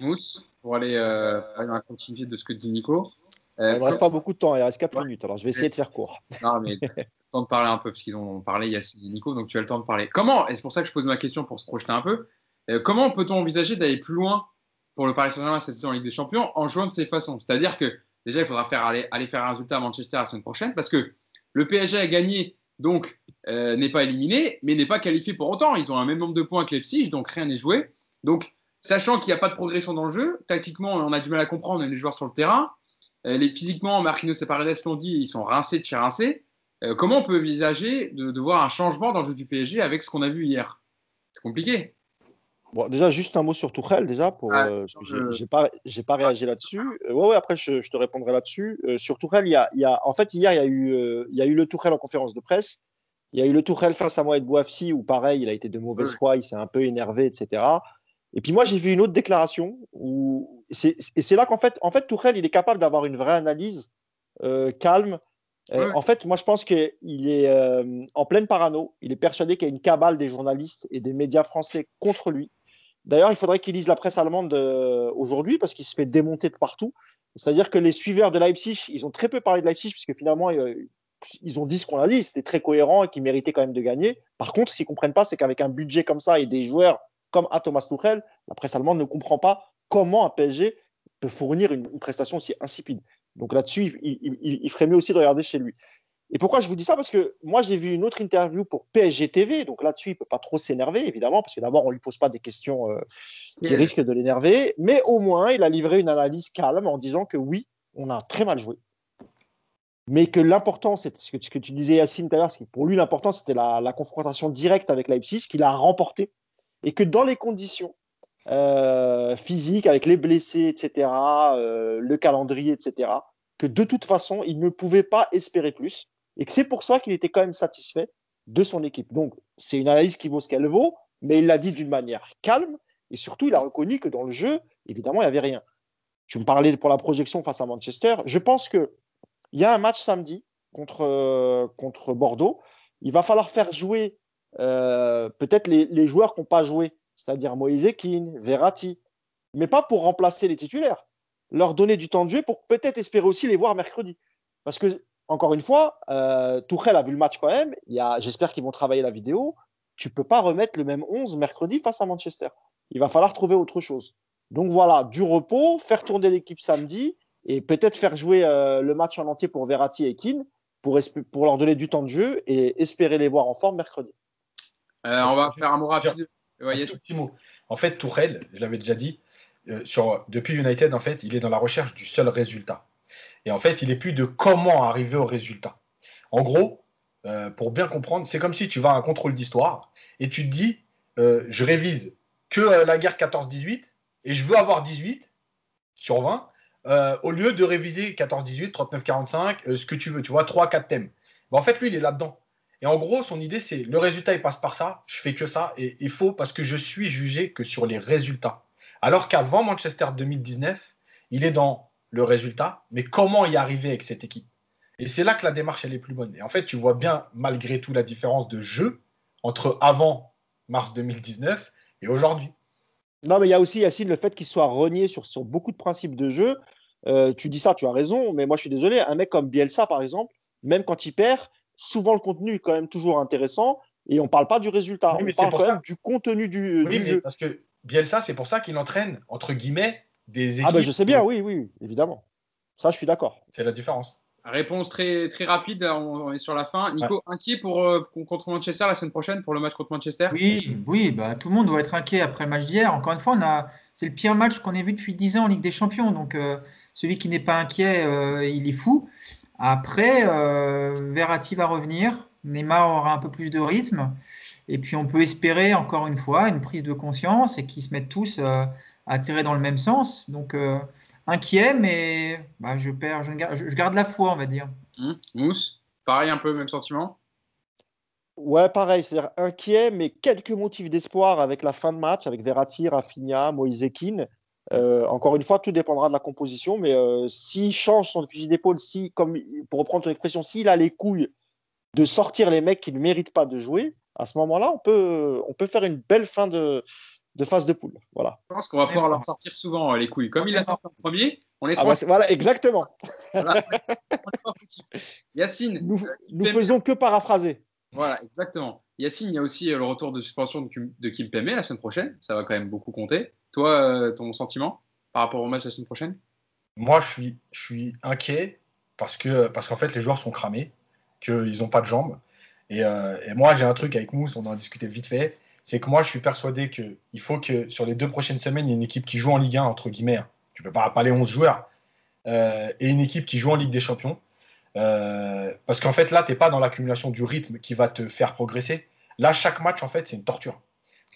Mousse, pour aller euh, à la continuité de ce que dit Nico. Euh, il ne reste pas beaucoup de temps, il reste 4 minutes, alors je vais essayer de faire court. Non, mais temps de parler un peu, parce qu'ils ont parlé, il y a Nico, donc tu as le temps de parler. Comment, et c'est pour ça que je pose ma question pour se projeter un peu, euh, comment peut-on envisager d'aller plus loin pour le Paris Saint-Germain cette saison en Ligue des Champions en jouant de cette façon? C'est-à-dire que déjà, il faudra faire aller, aller, faire un résultat à Manchester la semaine prochaine, parce que le PSG a gagné, donc euh, n'est pas éliminé, mais n'est pas qualifié pour autant. Ils ont un même nombre de points que Leipzig, donc rien n'est joué. Donc, sachant qu'il n'y a pas de progression dans le jeu, tactiquement, on a du mal à comprendre les joueurs sur le terrain. Euh, physiquement, Marquinhos et Paredes l'ont dit, ils sont rincés de chez rincés. Euh, comment on peut envisager de, voir un changement dans le jeu du PSG avec ce qu'on a vu hier? C'est compliqué. Bon, déjà, juste un mot sur Tourelle, déjà, pour, ah, euh, j'ai pas, pas réagi là-dessus. ouais, ouais, après, je, te répondrai là-dessus. sur Tourelle, il y a, y a, en fait, hier, il y, a eu, il y a eu le Tourelle en conférence de presse. Il y a eu le Tourelle face à Mohamed Bouafsi, où pareil, il a été de mauvaise foi, il s'est un peu énervé, etc. Et puis moi, j'ai vu une autre déclaration où et c'est là qu'en fait, en fait, Tourelle, il est capable d'avoir une vraie analyse euh, calme. Euh, en fait, moi, je pense qu'il est euh, en pleine parano. Il est persuadé qu'il y a une cabale des journalistes et des médias français contre lui. D'ailleurs, il faudrait qu'il lise la presse allemande aujourd'hui parce qu'il se fait démonter de partout. C'est-à-dire que les suiveurs de Leipzig, ils ont très peu parlé de Leipzig puisque finalement, ils ont dit ce qu'on a dit. C'était très cohérent et qu'ils méritaient quand même de gagner. Par contre, ce qu'ils ne comprennent pas, c'est qu'avec un budget comme ça et des joueurs comme Thomas Tuchel, la presse allemande ne comprend pas comment un PSG peut fournir une, prestation aussi insipide. Donc là-dessus, il, ferait mieux aussi de regarder chez lui. Et pourquoi je vous dis ça? Parce que moi, j'ai vu une autre interview pour PSG TV. Donc là-dessus, il ne peut pas trop s'énerver, évidemment, parce que d'abord, on ne lui pose pas des questions euh, qui risquent de l'énerver. Mais au moins, il a livré une analyse calme en disant que oui, on a très mal joué. Mais que l'important, c'est ce que, tu disais, Yacine, tout à l'heure, pour lui, l'important, c'était la, la, confrontation directe avec Leipzig, qu'il a remporté et que dans les conditions euh, physiques, avec les blessés, etc., euh, le calendrier, etc., que de toute façon, il ne pouvait pas espérer plus, et que c'est pour ça qu'il était quand même satisfait de son équipe. Donc, c'est une analyse qui vaut ce qu'elle vaut, mais il l'a dit d'une manière calme, et surtout, il a reconnu que dans le jeu, évidemment, il n'y avait rien. Tu me parlais pour la projection face à Manchester. Je pense qu'il y a un match samedi contre, euh, contre Bordeaux. Il va falloir faire jouer euh, peut-être les, joueurs qui n'ont pas joué, c'est-à-dire Moïse Ekin, Verratti, mais pas pour remplacer les titulaires. Leur donner du temps de jeu pour peut-être espérer aussi les voir mercredi. Parce que, encore une fois, euh, Tourelle a vu le match quand même. J'espère qu'ils vont travailler la vidéo. Tu peux pas remettre le même 11 mercredi face à Manchester. Il va falloir trouver autre chose. Donc voilà, du repos, faire tourner l'équipe samedi et peut-être faire jouer euh, le match en entier pour Verratti et Keane pour, pour leur donner du temps de jeu et espérer les voir en forme mercredi. Euh, on va faire un mot rapide. En fait, Tourelle, je l'avais déjà dit, euh, sur, depuis United, en fait, il est dans la recherche du seul résultat. Et en fait, il est plus de comment arriver au résultat. En gros, euh, pour bien comprendre, c'est comme si tu vas à un contrôle d'histoire et tu te dis, je révise que la guerre 14-18 et je veux avoir 18 sur 20 au lieu de réviser 14-18, 39-45, ce que tu veux, tu vois, 3-4 thèmes. En fait, lui, il est là-dedans. Et en gros, son idée, c'est le résultat, il passe par ça, je fais que ça, et il faut parce que je suis jugé que sur les résultats. Alors qu'avant Manchester 2019, il est dans le résultat, mais comment y arriver avec cette équipe? Et c'est là que la démarche, elle est plus bonne. Et en fait, tu vois bien, malgré tout, la différence de jeu entre avant mars 2019 et aujourd'hui. Non, mais il y a aussi, Yacine, le fait qu'il soit renié sur, sur beaucoup de principes de jeu. Euh, tu dis ça, tu as raison, mais moi, je suis désolé. Un mec comme Bielsa, par exemple, même quand il perd, souvent le contenu est quand même toujours intéressant et on ne parle pas du résultat, on parle quand même du contenu du, jeu. Parce que Bielsa, c'est pour ça qu'il entraîne, entre guillemets, des équipes. Ah, ben je sais bien, oui, oui, évidemment. Ça, je suis d'accord. C'est la différence. Réponse très, très rapide, on est sur la fin. Nico, inquiet pour, euh, contre Manchester la semaine prochaine, pour le match contre Manchester? Oui, oui bah, tout le monde doit être inquiet après le match d'hier. Encore une fois, on a, c'est le pire match qu'on ait vu depuis 10 ans en Ligue des Champions. Donc, euh, celui qui n'est pas inquiet, euh, il est fou. Après, euh, Verratti va revenir, Neymar aura un peu plus de rythme, et puis on peut espérer encore une fois une prise de conscience et qu'ils se mettent tous euh, à tirer dans le même sens. Donc euh, inquiet, mais bah, je, perds, je, garde, la foi, on va dire. Mmh. Mousse, pareil un peu, même sentiment? Ouais, pareil, c'est-à-dire inquiet, mais quelques motifs d'espoir avec la fin de match, avec Verratti, Rafinha, Moïse Keane. Euh, encore une fois, tout dépendra de la composition, mais euh, s'il change son fusil d'épaule, si, comme pour reprendre son expression, s'il a les couilles de sortir les mecs qui ne méritent pas de jouer, à ce moment-là, on peut, on peut faire une belle fin de, de phase de poule. Voilà. Je pense qu'on va pouvoir leur sortir souvent les couilles. Comme il a sorti en premier, on est ah bah, voilà, exactement. Yacine, nous, euh, nous faisons que paraphraser. Voilà, exactement. Yacine, il y a aussi le retour de suspension de Kim Pembe la semaine prochaine. Ça va quand même beaucoup compter. Toi, euh, ton sentiment par rapport au match la semaine prochaine? Moi, je suis, je suis inquiet parce que parce qu'en fait, les joueurs sont cramés, qu'ils n'ont pas de jambes. Euh, et, moi, j'ai un truc avec Mousse, on en a discuté vite fait. C'est que moi, je suis persuadé qu'il faut que sur les deux prochaines semaines, il y ait une équipe qui joue en Ligue 1, entre guillemets. Hein. Tu ne peux pas parler 11 joueurs. Euh, et une équipe qui joue en Ligue des Champions. parce qu'en fait, là, tu n'es pas dans l'accumulation du rythme qui va te faire progresser. Là, chaque match, en fait, c'est une torture.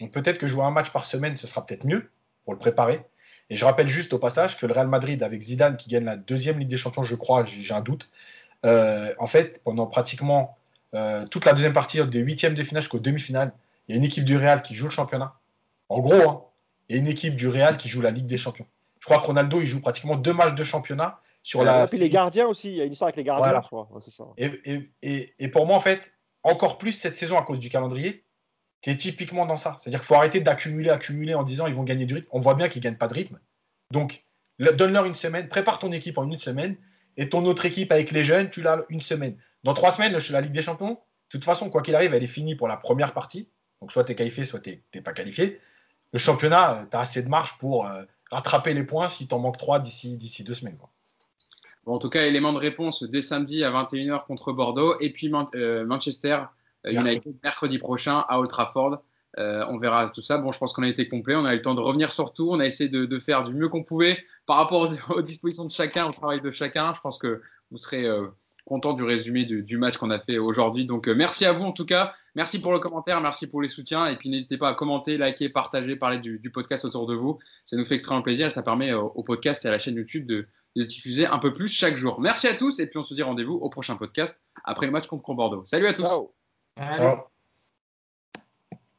Donc peut-être que jouer un match par semaine, ce sera peut-être mieux pour le préparer. Et je rappelle juste au passage que le Real Madrid, avec Zidane, qui gagne la deuxième Ligue des Champions, je crois, j'ai un doute, euh, en fait, pendant pratiquement euh, toute la deuxième partie, des huitièmes de finale jusqu'aux demi-finales, il y a une équipe du Real qui joue le championnat. En gros, hein, et une équipe du Real qui joue la Ligue des Champions. Je crois que Ronaldo, il joue pratiquement deux matchs de championnat sur la. Et puis les gardiens aussi, il y a une histoire avec les gardiens, je crois. ça. Et, et, et, pour moi, en fait, encore plus cette saison à cause du calendrier, tu es typiquement dans ça. C'est-à-dire qu'il faut arrêter d'accumuler, accumuler en disant ils vont gagner du rythme. On voit bien qu'ils ne gagnent pas de rythme. Donc, donne-leur une semaine, prépare ton équipe en une semaine, et ton autre équipe avec les jeunes, tu l'as une semaine. Dans trois semaines, la Ligue des Champions, de toute façon, quoi qu'il arrive, elle est finie pour la première partie. Donc, soit tu es qualifié, soit tu n'es pas qualifié. Le championnat, euh, tu as assez de marge pour euh, rattraper les points si t'en manques trois d'ici deux semaines. en tout cas, élément de réponse dès samedi à 21h contre Bordeaux, et puis euh, Manchester United mercredi prochain à Old Trafford. Euh, on verra tout ça. Bon, je pense qu'on a été complet. On a eu le temps de revenir sur tout. On a essayé de, faire du mieux qu'on pouvait par rapport aux, dispositions de chacun, au travail de chacun. Je pense que vous serez euh, content du résumé du, match qu'on a fait aujourd'hui. Donc, euh, merci à vous en tout cas. Merci pour le commentaire, merci pour les soutiens. Et puis, n'hésitez pas à commenter, liker, partager, parler du, podcast autour de vous. Ça nous fait extrêmement plaisir et ça permet au, podcast et à la chaîne YouTube de, diffuser un peu plus chaque jour. Merci à tous et puis on se dit rendez-vous au prochain podcast après le match contre Bordeaux. Salut à tous. Ciao.